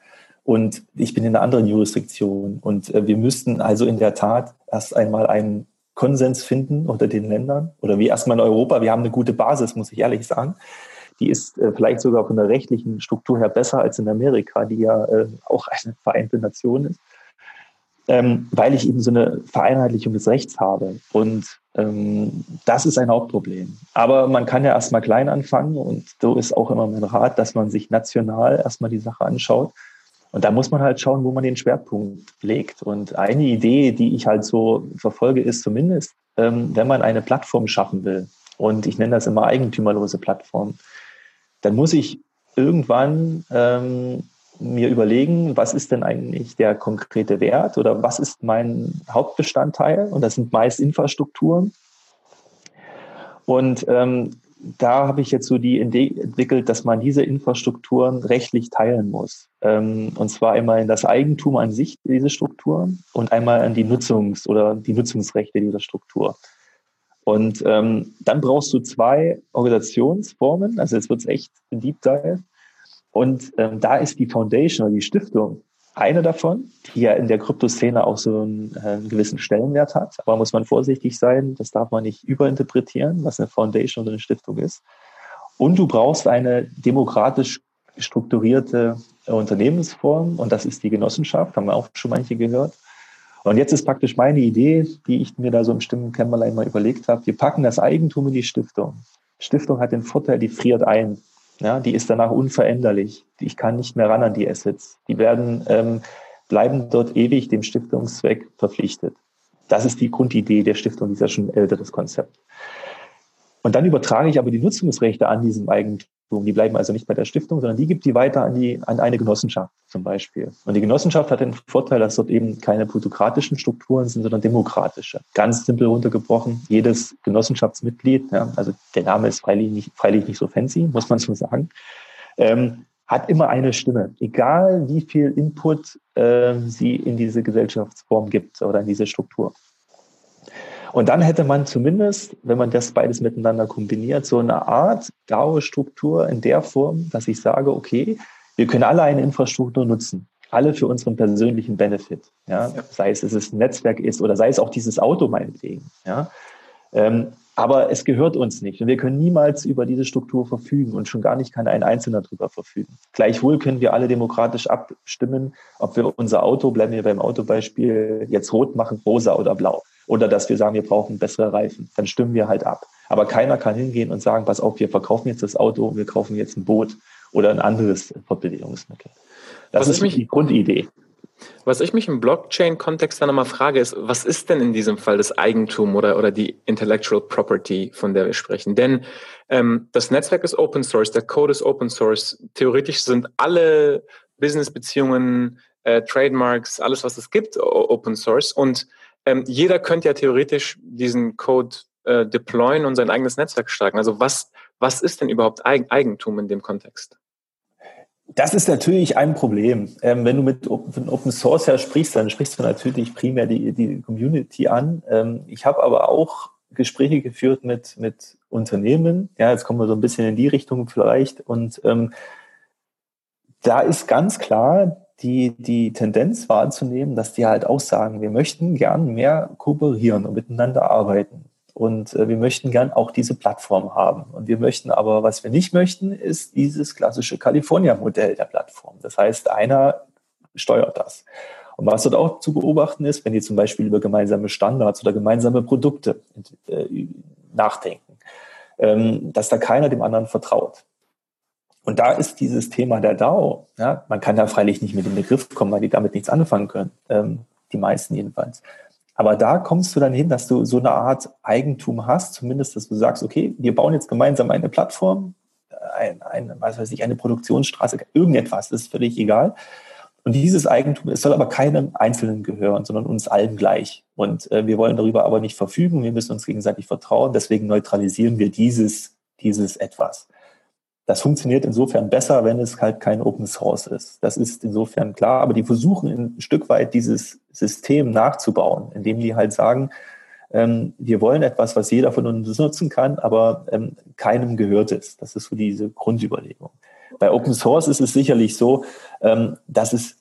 Und ich bin in einer anderen Jurisdiktion. Und äh, wir müssten also in der Tat erst einmal einen Konsens finden unter den Ländern oder wie erstmal in Europa. Wir haben eine gute Basis, muss ich ehrlich sagen. Die ist äh, vielleicht sogar von der rechtlichen Struktur her besser als in Amerika, die ja äh, auch eine vereinte Nation ist ähm, weil ich eben so eine Vereinheitlichung des Rechts habe. Und ähm, das ist ein Hauptproblem. Aber man kann ja erstmal klein anfangen und so ist auch immer mein Rat, dass man sich national erstmal die Sache anschaut. Und da muss man halt schauen, wo man den Schwerpunkt legt. Und eine Idee, die ich halt so verfolge, ist zumindest, ähm, wenn man eine Plattform schaffen will, und ich nenne das immer eigentümerlose Plattform, dann muss ich irgendwann ähm, mir überlegen, was ist denn eigentlich der konkrete Wert oder was ist mein Hauptbestandteil? Und das sind meist Infrastrukturen. Und ähm, da habe ich jetzt so die Idee entwickelt, dass man diese Infrastrukturen rechtlich teilen muss. Ähm, und zwar einmal in das Eigentum an sich dieser Strukturen und einmal an die Nutzungs- oder die Nutzungsrechte dieser Struktur. Und ähm, dann brauchst du zwei Organisationsformen. Also jetzt wird es echt Deep Dive. Und ähm, da ist die Foundation oder die Stiftung eine davon, die ja in der Kryptoszene auch so einen, äh, einen, gewissen Stellenwert hat. Aber muss man vorsichtig sein, das darf man nicht überinterpretieren, was eine Foundation oder eine Stiftung ist. Und du brauchst eine demokratisch strukturierte Unternehmensform und das ist die Genossenschaft, haben wir auch schon manche gehört. Und jetzt ist praktisch meine Idee, die ich mir da so im Stimmenkämmerlein mal überlegt habe. Wir packen das Eigentum in die Stiftung. Stiftung hat den Vorteil, die friert ein. Ja, die ist danach unveränderlich. Ich kann nicht mehr ran an die Assets. Die werden, ähm, bleiben dort ewig dem Stiftungszweck verpflichtet. Das ist die Grundidee der Stiftung, dieser schon älteres Konzept. Und dann übertrage ich aber die Nutzungsrechte an diesem Eigentum. Die bleiben also nicht bei der Stiftung, sondern die gibt die weiter an, die, an eine Genossenschaft zum Beispiel. Und die Genossenschaft hat den Vorteil, dass dort eben keine plutokratischen Strukturen sind, sondern demokratische. Ganz simpel runtergebrochen. Jedes Genossenschaftsmitglied, ja, also der Name ist freilich nicht, freilich nicht so fancy, muss man so sagen, ähm, hat immer eine Stimme, egal wie viel Input äh, sie in diese Gesellschaftsform gibt oder in diese Struktur. Und dann hätte man zumindest, wenn man das beides miteinander kombiniert, so eine Art DAO-Struktur in der Form, dass ich sage, okay, wir können alle eine Infrastruktur nutzen, alle für unseren persönlichen Benefit. Ja? Sei es, dass es ein Netzwerk ist oder sei es auch dieses Auto meinetwegen. Ja? Ähm, aber es gehört uns nicht. Und wir können niemals über diese Struktur verfügen und schon gar nicht kann ein Einzelner darüber verfügen. Gleichwohl können wir alle demokratisch abstimmen, ob wir unser Auto, bleiben wir beim Autobeispiel, jetzt rot machen, rosa oder blau. Oder dass wir sagen, wir brauchen bessere Reifen. Dann stimmen wir halt ab. Aber keiner kann hingehen und sagen, pass auf, wir verkaufen jetzt das Auto, wir kaufen jetzt ein Boot oder ein anderes Fortbewegungsmittel. Das was ist mich, die Grundidee. Was ich mich im Blockchain-Kontext dann nochmal frage, ist, was ist denn in diesem Fall das Eigentum oder, oder die Intellectual Property, von der wir sprechen? Denn ähm, das Netzwerk ist Open Source, der Code ist Open Source. Theoretisch sind alle Business-Beziehungen, äh, Trademarks, alles, was es gibt, Open Source. Und ähm, jeder könnte ja theoretisch diesen Code äh, deployen und sein eigenes Netzwerk starten. Also was, was ist denn überhaupt Eig Eigentum in dem Kontext? Das ist natürlich ein Problem. Ähm, wenn du mit Open, Open Source her sprichst, dann sprichst du natürlich primär die, die Community an. Ähm, ich habe aber auch Gespräche geführt mit, mit Unternehmen. Ja, jetzt kommen wir so ein bisschen in die Richtung vielleicht. Und ähm, da ist ganz klar die, die Tendenz wahrzunehmen, dass die halt auch sagen, wir möchten gern mehr kooperieren und miteinander arbeiten. Und äh, wir möchten gern auch diese Plattform haben. Und wir möchten aber, was wir nicht möchten, ist dieses klassische California-Modell der Plattform. Das heißt, einer steuert das. Und was dort auch zu beobachten ist, wenn die zum Beispiel über gemeinsame Standards oder gemeinsame Produkte äh, nachdenken, ähm, dass da keiner dem anderen vertraut. Und da ist dieses Thema der DAO, ja, man kann da freilich nicht mit dem Begriff kommen, weil die damit nichts anfangen können, ähm, die meisten jedenfalls. Aber da kommst du dann hin, dass du so eine Art Eigentum hast, zumindest, dass du sagst, okay, wir bauen jetzt gemeinsam eine Plattform, ein, ein, was weiß ich, eine Produktionsstraße, irgendetwas, das ist völlig egal. Und dieses Eigentum, es soll aber keinem Einzelnen gehören, sondern uns allen gleich. Und äh, wir wollen darüber aber nicht verfügen, wir müssen uns gegenseitig vertrauen, deswegen neutralisieren wir dieses, dieses etwas. Das funktioniert insofern besser, wenn es halt kein Open Source ist. Das ist insofern klar, aber die versuchen ein Stück weit dieses System nachzubauen, indem die halt sagen, ähm, wir wollen etwas, was jeder von uns nutzen kann, aber ähm, keinem gehört es. Das ist so diese Grundüberlegung. Bei Open Source ist es sicherlich so, ähm, dass es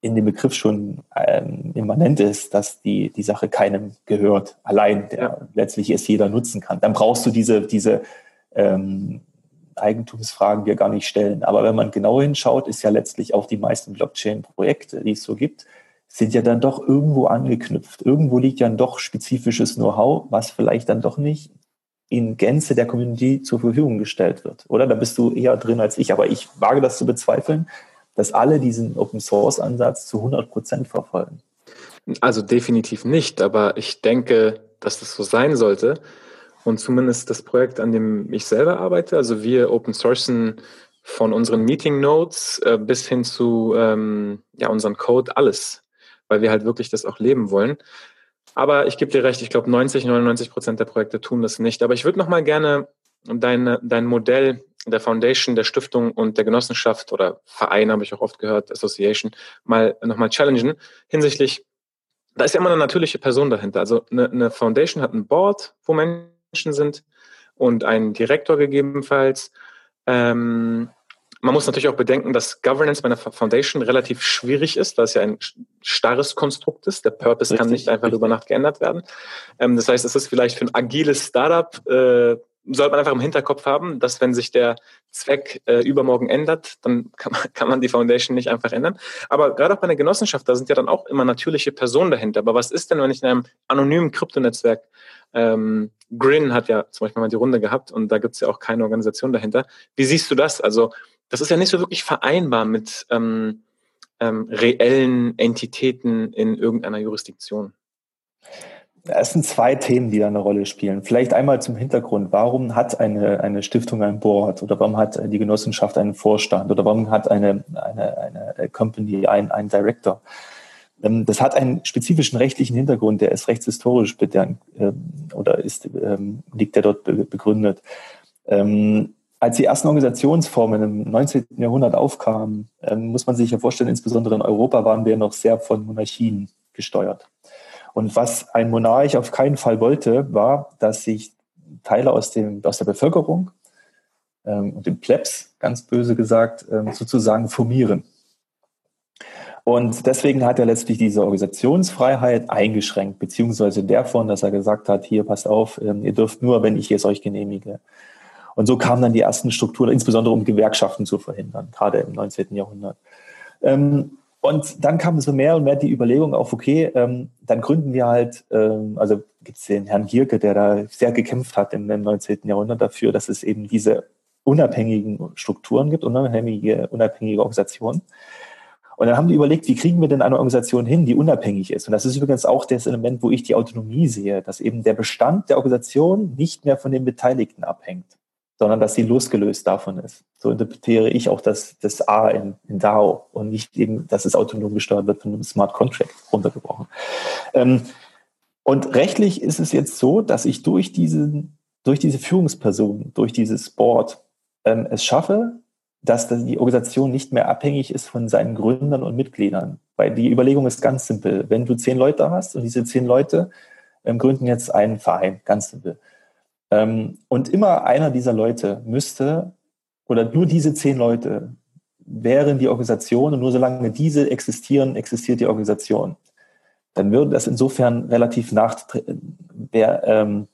in dem Begriff schon ähm, immanent ist, dass die, die Sache keinem gehört, allein, der ja. letztlich es jeder nutzen kann. Dann brauchst du diese, diese ähm, Eigentumsfragen wir gar nicht stellen. Aber wenn man genau hinschaut, ist ja letztlich auch die meisten Blockchain-Projekte, die es so gibt, sind ja dann doch irgendwo angeknüpft. Irgendwo liegt ja doch spezifisches Know-how, was vielleicht dann doch nicht in Gänze der Community zur Verfügung gestellt wird. Oder da bist du eher drin als ich. Aber ich wage das zu bezweifeln, dass alle diesen Open-Source-Ansatz zu 100 Prozent verfolgen. Also definitiv nicht. Aber ich denke, dass das so sein sollte. Und zumindest das Projekt, an dem ich selber arbeite, also wir open sourcen von unseren Meeting Notes äh, bis hin zu ähm, ja, unseren Code alles, weil wir halt wirklich das auch leben wollen. Aber ich gebe dir recht, ich glaube 90, 99 Prozent der Projekte tun das nicht. Aber ich würde noch mal gerne dein, dein Modell der Foundation, der Stiftung und der Genossenschaft oder Verein, habe ich auch oft gehört, Association, mal nochmal challengen hinsichtlich, da ist ja immer eine natürliche Person dahinter. Also eine, eine Foundation hat ein Board, wo Menschen sind und ein Direktor gegebenenfalls. Ähm, Man muss natürlich auch bedenken, dass Governance bei einer Foundation relativ schwierig ist, weil es ja ein starres Konstrukt ist. Der Purpose richtig, kann nicht einfach über Nacht geändert werden. Ähm, das heißt, es ist vielleicht für ein agiles Startup äh, sollte man einfach im Hinterkopf haben, dass wenn sich der Zweck äh, übermorgen ändert, dann kann man, kann man die Foundation nicht einfach ändern. Aber gerade auch bei einer Genossenschaft, da sind ja dann auch immer natürliche Personen dahinter. Aber was ist denn, wenn ich in einem anonymen Kryptonetzwerk, ähm, Grin hat ja zum Beispiel mal die Runde gehabt und da gibt's ja auch keine Organisation dahinter. Wie siehst du das? Also das ist ja nicht so wirklich vereinbar mit ähm, ähm, reellen Entitäten in irgendeiner Jurisdiktion. Es sind zwei Themen, die da eine Rolle spielen. Vielleicht einmal zum Hintergrund. Warum hat eine, eine Stiftung ein Board oder warum hat die Genossenschaft einen Vorstand oder warum hat eine, eine, eine Company einen, einen Director? Ähm, das hat einen spezifischen rechtlichen Hintergrund, der ist rechtshistorisch bedankt, ähm, oder ist, ähm, liegt der dort begründet. Als die ersten Organisationsformen im 19. Jahrhundert aufkamen, muss man sich ja vorstellen, insbesondere in Europa waren wir noch sehr von Monarchien gesteuert. Und was ein Monarch auf keinen Fall wollte, war, dass sich Teile aus, dem, aus der Bevölkerung ähm, und dem Plebs, ganz böse gesagt, ähm, sozusagen formieren. Und deswegen hat er letztlich diese Organisationsfreiheit eingeschränkt, beziehungsweise davon, dass er gesagt hat, hier passt auf, ähm, ihr dürft nur, wenn ich es euch genehmige. Und so kamen dann die ersten Strukturen, insbesondere um Gewerkschaften zu verhindern, gerade im 19. Jahrhundert. Ähm, und dann kam so mehr und mehr die Überlegung auf, okay, ähm, dann gründen wir halt, ähm, also gibt es den Herrn Gierke, der da sehr gekämpft hat im, im 19. Jahrhundert dafür, dass es eben diese unabhängigen Strukturen gibt, unabhängige, unabhängige Organisationen. Und dann haben die überlegt, wie kriegen wir denn eine Organisation hin, die unabhängig ist? Und das ist übrigens auch das Element, wo ich die Autonomie sehe, dass eben der Bestand der Organisation nicht mehr von den Beteiligten abhängt sondern dass sie losgelöst davon ist. So interpretiere ich auch das, das A in, in DAO und nicht eben, dass es autonom gesteuert wird von einem Smart Contract runtergebrochen. Ähm, und rechtlich ist es jetzt so, dass ich durch, diesen, durch diese Führungsperson, durch dieses Board ähm, es schaffe, dass die Organisation nicht mehr abhängig ist von seinen Gründern und Mitgliedern. Weil die Überlegung ist ganz simpel. Wenn du zehn Leute hast und diese zehn Leute ähm, gründen jetzt einen Verein, ganz simpel, und immer einer dieser Leute müsste, oder nur diese zehn Leute wären die Organisation und nur solange diese existieren, existiert die Organisation. Dann würde das insofern relativ nach, wär, ähm,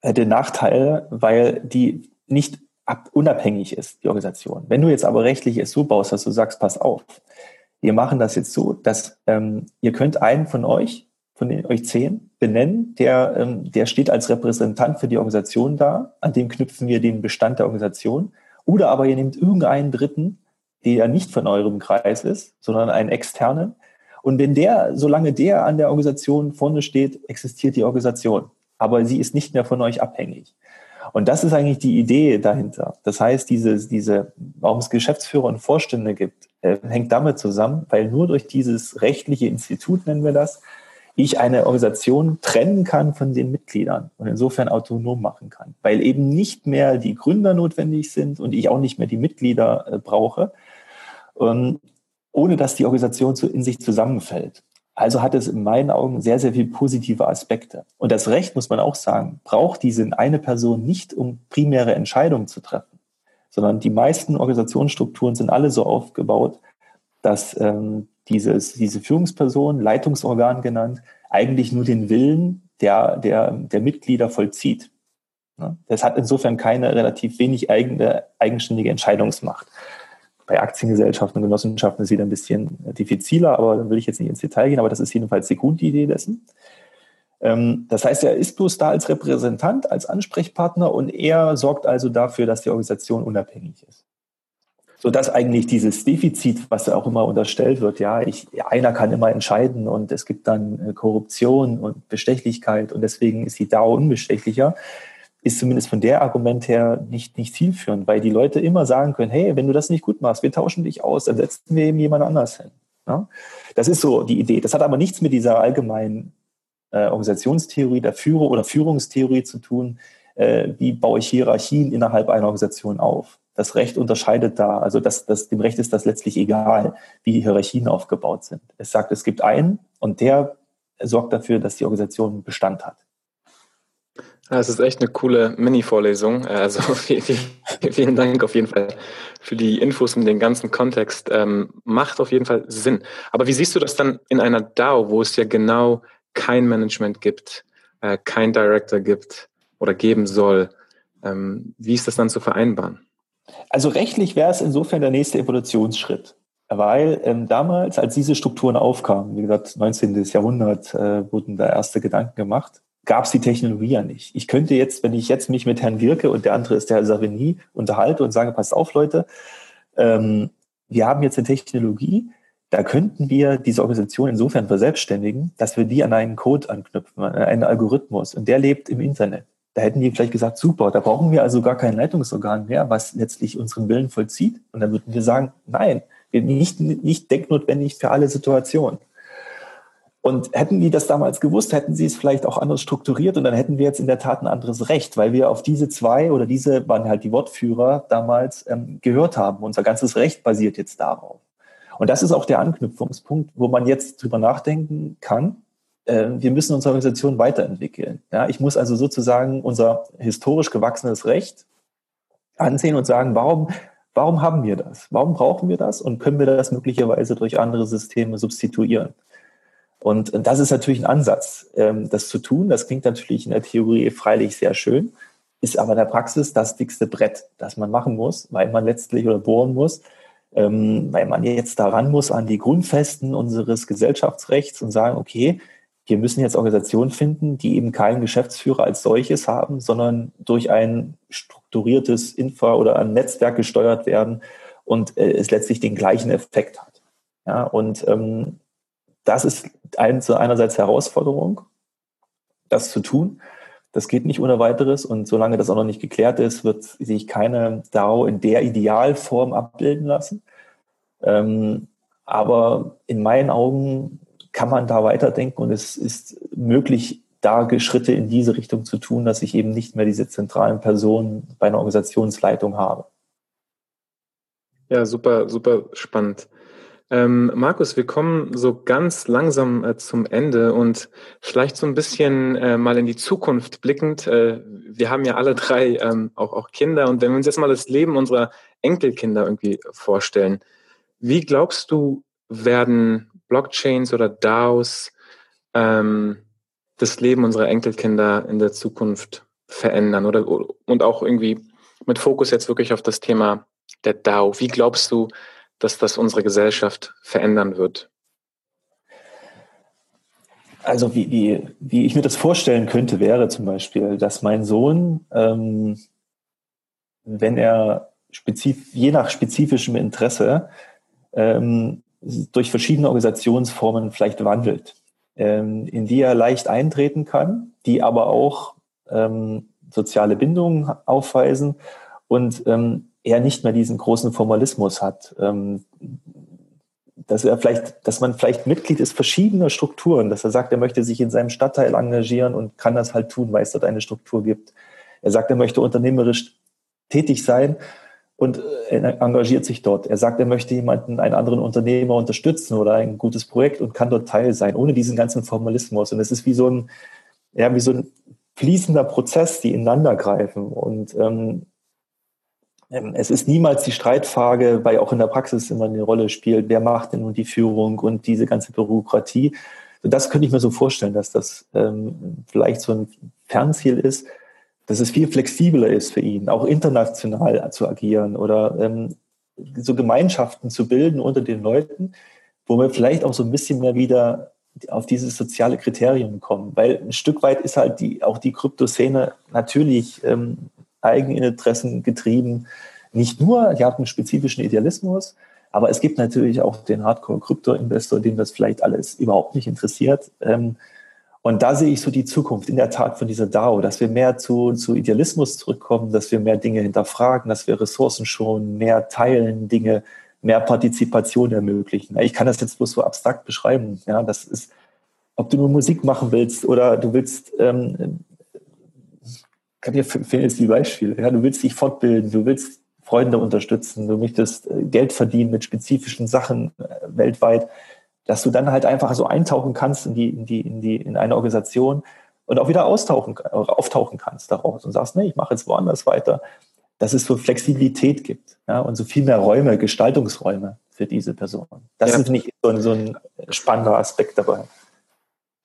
hätte Nachteile, weil die nicht ab, unabhängig ist, die Organisation. Wenn du jetzt aber rechtlich es so baust, dass du sagst, pass auf, wir machen das jetzt so, dass ähm, ihr könnt einen von euch von den, euch zehn benennen, der, ähm, der steht als Repräsentant für die Organisation da, an dem knüpfen wir den Bestand der Organisation. Oder aber ihr nehmt irgendeinen Dritten, der nicht von eurem Kreis ist, sondern einen externen. Und wenn der, solange der an der Organisation vorne steht, existiert die Organisation. Aber sie ist nicht mehr von euch abhängig. Und das ist eigentlich die Idee dahinter. Das heißt, diese, diese, warum es Geschäftsführer und Vorstände gibt, äh, hängt damit zusammen, weil nur durch dieses rechtliche Institut, nennen wir das, ich eine Organisation trennen kann von den Mitgliedern und insofern autonom machen kann, weil eben nicht mehr die Gründer notwendig sind und ich auch nicht mehr die Mitglieder äh, brauche, ähm, ohne dass die Organisation in sich zusammenfällt. Also hat es in meinen Augen sehr, sehr viele positive Aspekte. Und das Recht, muss man auch sagen, braucht diese eine Person nicht, um primäre Entscheidungen zu treffen, sondern die meisten Organisationsstrukturen sind alle so aufgebaut, dass ähm, dieses, diese Führungsperson, Leitungsorgan genannt, eigentlich nur den Willen der, der, der Mitglieder vollzieht. Das hat insofern keine relativ wenig eigene, eigenständige Entscheidungsmacht. Bei Aktiengesellschaften und Genossenschaften ist wieder ein bisschen diffiziler, aber dann will ich jetzt nicht ins Detail gehen, aber das ist jedenfalls die Grundidee dessen. Ähm, das heißt, er ist bloß da als Repräsentant, als Ansprechpartner und er sorgt also dafür, dass die Organisation unabhängig ist so dass eigentlich dieses Defizit, was auch immer unterstellt wird, ja, ich, einer kann immer entscheiden und es gibt dann äh, Korruption und Bestechlichkeit und deswegen ist die DAO unbestechlicher, ist zumindest von der Argument her nicht, nicht zielführend, weil die Leute immer sagen können, hey, wenn du das nicht gut machst, wir tauschen dich aus, dann setzen wir eben jemand anders hin. Ja? Das ist so die Idee. Das hat aber nichts mit dieser allgemeinen äh, Organisationstheorie der Führer oder Führungstheorie zu tun, äh, wie baue ich Hierarchien innerhalb einer Organisation auf das Recht unterscheidet da. Also das, das, dem Recht ist das letztlich egal, wie die Hierarchien aufgebaut sind. Es sagt, es gibt einen und der sorgt dafür, dass die Organisation Bestand hat. Das ist echt eine coole Mini-Vorlesung. Also vielen Dank auf jeden Fall für die Infos und den ganzen Kontext. Ähm, macht auf jeden Fall Sinn. Aber wie siehst du das dann in einer DAO, wo es ja genau kein Management gibt, äh, kein Director gibt oder geben soll? Ähm, wie ist das dann zu vereinbaren? Also rechtlich wäre es insofern der nächste Evolutionsschritt. Weil ähm, damals, als diese Strukturen aufkamen, wie gesagt, 19. Jahrhundert äh, wurden da erste Gedanken gemacht, gab es die Technologie ja nicht. Ich könnte jetzt, wenn ich jetzt mich mit Herrn Wirke und der andere ist der Herr Savigny unterhalte und sage, passt auf, Leute, ähm, wir haben jetzt eine Technologie, da könnten wir diese Organisation insofern verselbstständigen, dass wir die an einen Code anknüpfen, an einen Algorithmus und der lebt im Internet. Da hätten die vielleicht gesagt, super, da brauchen wir also gar kein Leitungsorgan mehr, was letztlich unseren Willen vollzieht. Und dann würden wir sagen, nein, nicht, nicht denknotwendig für alle Situationen. Und hätten die das damals gewusst, hätten sie es vielleicht auch anders strukturiert und dann hätten wir jetzt in der Tat ein anderes Recht, weil wir auf diese zwei oder diese waren halt die Wortführer damals ähm, gehört haben. Unser ganzes Recht basiert jetzt darauf. Und das ist auch der Anknüpfungspunkt, wo man jetzt drüber nachdenken kann. Äh, wir müssen unsere Organisation weiterentwickeln. Ja, ich muss also sozusagen unser historisch gewachsenes Recht ansehen und sagen, warum Warum haben wir das? Warum brauchen wir das? Und können wir das möglicherweise durch andere Systeme substituieren? Und, das ist natürlich ein Ansatz, ähm, das zu tun. Das klingt natürlich in der Theorie freilich sehr schön, ist aber in der Praxis das dickste Brett, das man machen muss, weil man letztlich oder bohren muss, ähm, weil man jetzt daran muss an die Grundfesten unseres Gesellschaftsrechts und sagen, okay, wir müssen jetzt Organisationen finden, die eben keinen Geschäftsführer als solches haben, sondern durch ein strukturiertes Infra- oder ein Netzwerk gesteuert werden und äh, es letztlich den gleichen Effekt hat. Ja, und ähm, das ist ein, einerseits Herausforderung, das zu tun. Das geht nicht ohne weiteres und solange das auch noch nicht geklärt ist, wird sich keine DAO in der Idealform abbilden lassen. Ähm, aber in meinen Augen kann man da weiterdenken und es ist möglich, da Schritte in diese Richtung zu tun, dass ich eben nicht mehr diese zentralen Personen bei einer Organisationsleitung habe. Ja, super, super spannend. Ähm, Markus, wir kommen so ganz langsam äh, zum Ende und vielleicht so ein bisschen äh, mal in die Zukunft blickend. Äh, wir haben ja alle drei ähm, auch, auch Kinder und wenn wir uns jetzt mal das Leben unserer Enkelkinder irgendwie vorstellen, wie glaubst du, werden Blockchains oder DAOs ähm, das Leben unserer Enkelkinder in der Zukunft verändern oder und auch irgendwie mit Fokus jetzt wirklich auf das Thema der DAO. Wie glaubst du, dass das unsere Gesellschaft verändern wird? Also wie, wie, wie ich mir das vorstellen könnte, wäre zum Beispiel, dass mein Sohn, ähm, wenn er spezif je nach spezifischem Interesse ähm, durch verschiedene Organisationsformen vielleicht wandelt, ähm, in die er leicht eintreten kann, die aber auch ähm, soziale Bindungen aufweisen und ähm, er nicht mehr diesen großen Formalismus hat. Ähm, dass er vielleicht, dass man vielleicht Mitglied ist verschiedener Strukturen, dass er sagt, er möchte sich in seinem Stadtteil engagieren und kann das halt tun, weil es dort eine Struktur gibt. Er sagt, er möchte unternehmerisch tätig sein und äh, engagiert sich dort. Er sagt, er möchte jemanden, einen anderen Unternehmer unterstützen oder ein gutes Projekt und kann dort Teil sein, ohne diesen ganzen Formalismus. Und es ist wie so ein, ja, wie so ein fließender Prozess, die ineinander greifen. Und ähm, ähm es ist niemals die Streitfrage, weil auch in der Praxis immer eine Rolle spielt, wer macht denn nun die Führung und diese ganze Bürokratie. Das könnte ich mir so vorstellen, dass das ähm, vielleicht so ein Fernziel ist, dass es viel flexibler ist für ihn, auch international zu agieren oder ähm, so Gemeinschaften zu bilden unter den Leuten, wo wir vielleicht auch so ein bisschen mehr wieder auf dieses soziale Kriterium kommen. Weil ein Stück weit ist halt die, auch die Kryptoszene natürlich ähm, Eigeninteressen getrieben. Nicht nur, die hat einen spezifischen Idealismus, aber es gibt natürlich auch den Hardcore-Krypto-Investor, dem das vielleicht alles überhaupt nicht interessiert. Ähm, und da sehe ich so die Zukunft in der Tat von dieser DAO, dass wir mehr zu, zu Idealismus zurückkommen, dass wir mehr Dinge hinterfragen, dass wir Ressourcen schonen, mehr teilen, Dinge, mehr Partizipation ermöglichen. Ich kann das jetzt bloß so abstrakt beschreiben. Ja, das ist, ob du nur Musik machen willst oder du willst, ähm, kann dir fehlen jetzt die Beispiele. Ja, du willst dich fortbilden, du willst Freunde unterstützen, du möchtest äh, Geld verdienen mit spezifischen Sachen äh, weltweit dass du dann halt einfach so eintauchen kannst in die, in die, in die, in eine Organisation, und auch wieder austauchen, auftauchen kannst daraus und sagst, nee, ich mache jetzt woanders weiter, dass es so Flexibilität gibt ja, und so viel mehr Räume, Gestaltungsräume für diese Person. Das ja. ist, finde ich, so ein, so ein spannender Aspekt dabei.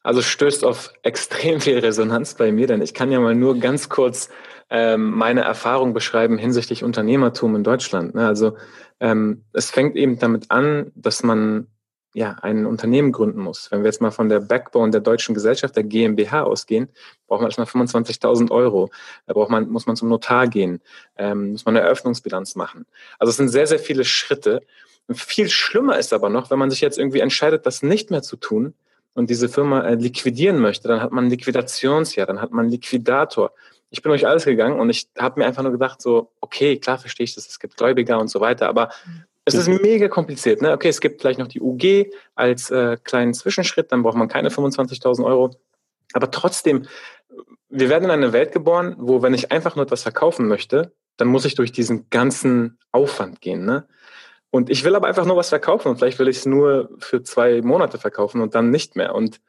Also stößt auf extrem viel Resonanz bei mir, denn ich kann ja mal nur ganz kurz ähm, meine Erfahrung beschreiben hinsichtlich Unternehmertum in Deutschland. Ne? Also ähm, es fängt eben damit an, dass man ja ein Unternehmen gründen muss. Wenn wir jetzt mal von der Backbone der deutschen Gesellschaft, der GmbH ausgehen, braucht man erstmal 25.000 Euro. Da braucht man, muss man zum Notar gehen, ähm, muss man eine Eröffnungsbilanz machen. Also es sind sehr, sehr viele Schritte. Und viel schlimmer ist aber noch, wenn man sich jetzt irgendwie entscheidet, das nicht mehr zu tun und diese Firma äh, liquidieren möchte, dann hat man Liquidationsjahr, dann hat man Liquidator. Ich bin durch alles gegangen und ich habe mir einfach nur gedacht, so, okay, klar verstehe ich das, es gibt Gläubiger und so weiter, aber es ist mega kompliziert. Ne? Okay, es gibt vielleicht noch die UG als äh, kleinen Zwischenschritt, dann braucht man keine 25.000 Euro. Aber trotzdem, wir werden in eine Welt geboren, wo wenn ich einfach nur etwas verkaufen möchte, dann muss ich durch diesen ganzen Aufwand gehen. Ne? Und ich will aber einfach nur was verkaufen und vielleicht will ich es nur für zwei Monate verkaufen und dann nicht mehr. Und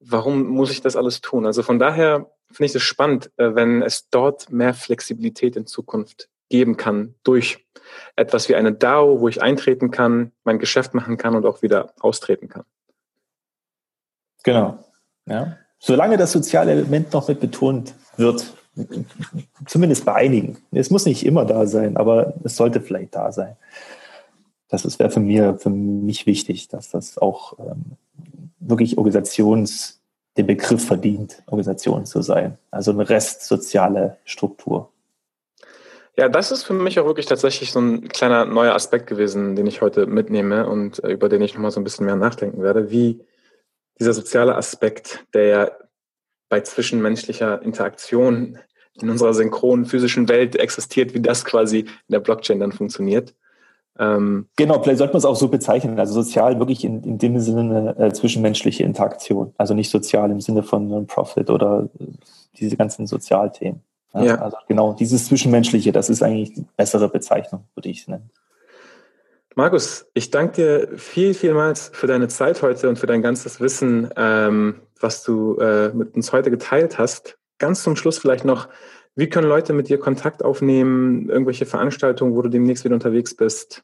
warum muss ich das alles tun? Also von daher finde ich es spannend, äh, wenn es dort mehr Flexibilität in Zukunft geben kann durch etwas wie eine DAO, wo ich eintreten kann, mein Geschäft machen kann und auch wieder austreten kann. Genau. Ja. Solange das soziale Element noch mit betont wird, zumindest bei einigen. Es muss nicht immer da sein, aber es sollte vielleicht da sein das wäre für, für mich wichtig, dass das auch ähm, wirklich Organisations, den Begriff verdient, Organisation zu sein. Also eine restsoziale Struktur. Ja, das ist für mich auch wirklich tatsächlich so ein kleiner neuer Aspekt gewesen, den ich heute mitnehme und äh, über den ich nochmal so ein bisschen mehr nachdenken werde, wie dieser soziale Aspekt, der ja bei zwischenmenschlicher Interaktion in unserer synchronen physischen Welt existiert, wie das quasi in der Blockchain dann funktioniert. Ähm, genau, vielleicht sollte man es auch so bezeichnen. Also sozial wirklich in, in dem Sinne äh, zwischenmenschliche Interaktion. Also nicht sozial im Sinne von Non-Profit oder äh, diese ganzen Sozialthemen. Ja, ja. Also genau, dieses Zwischenmenschliche, das ist eigentlich die bessere Bezeichnung, würde ich es nennen. Markus, ich danke dir viel, vielmals für deine Zeit heute und für dein ganzes Wissen, ähm, was du äh, mit uns heute geteilt hast. Ganz zum Schluss vielleicht noch, wie können Leute mit dir Kontakt aufnehmen? Irgendwelche Veranstaltungen, wo du demnächst wieder unterwegs bist?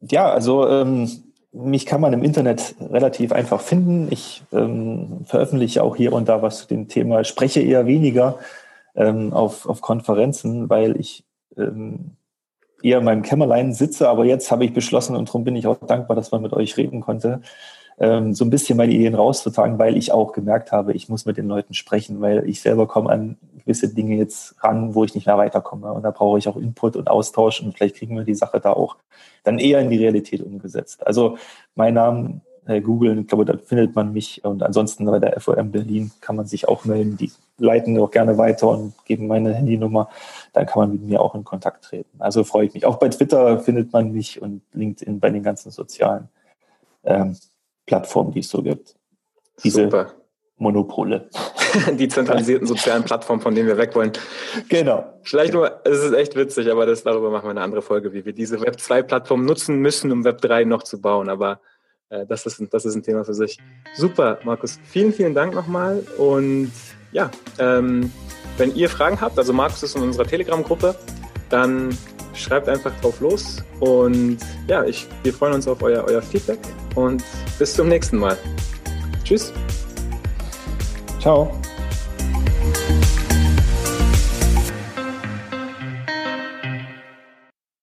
Ja, also ähm, mich kann man im Internet relativ einfach finden. Ich ähm, veröffentliche auch hier und da was zu dem Thema, spreche eher weniger ähm, auf, auf Konferenzen, weil ich ähm, eher in meinem Kämmerlein sitze. Aber jetzt habe ich beschlossen und darum bin ich auch dankbar, dass man mit euch reden konnte, ähm, so ein bisschen meine Ideen rauszutragen, weil ich auch gemerkt habe, ich muss mit den Leuten sprechen, weil ich selber komme an gewisse Dinge jetzt ran, wo ich nicht mehr weiterkomme. Und da brauche ich auch Input und Austausch und vielleicht kriegen wir die Sache da auch dann eher in die Realität umgesetzt. Also mein Name äh, googeln, ich glaube, da findet man mich. Und ansonsten bei der FOM Berlin kann man sich auch melden. Die leiten auch gerne weiter und geben meine Handynummer. Dann kann man mit mir auch in Kontakt treten. Also freue ich mich. Auch bei Twitter findet man mich und LinkedIn bei den ganzen sozialen ähm, Plattformen, die es so gibt. Diese Super. Monopole. die zentralisierten sozialen Plattformen, von denen wir weg wollen. Genau. Vielleicht nur, es ist echt witzig, aber das, darüber machen wir eine andere Folge, wie wir diese Web 2-Plattform nutzen müssen, um Web 3 noch zu bauen. Aber das, ist, das ist ein Thema für sich. Super, Markus. Vielen, vielen Dank nochmal. Und ja, ähm, wenn ihr Fragen habt, also Markus ist in unserer Telegram-Gruppe, dann schreibt einfach drauf los. Und ja, ich, wir freuen uns auf euer, euer Feedback und bis zum nächsten Mal. Tschüss. Ciao.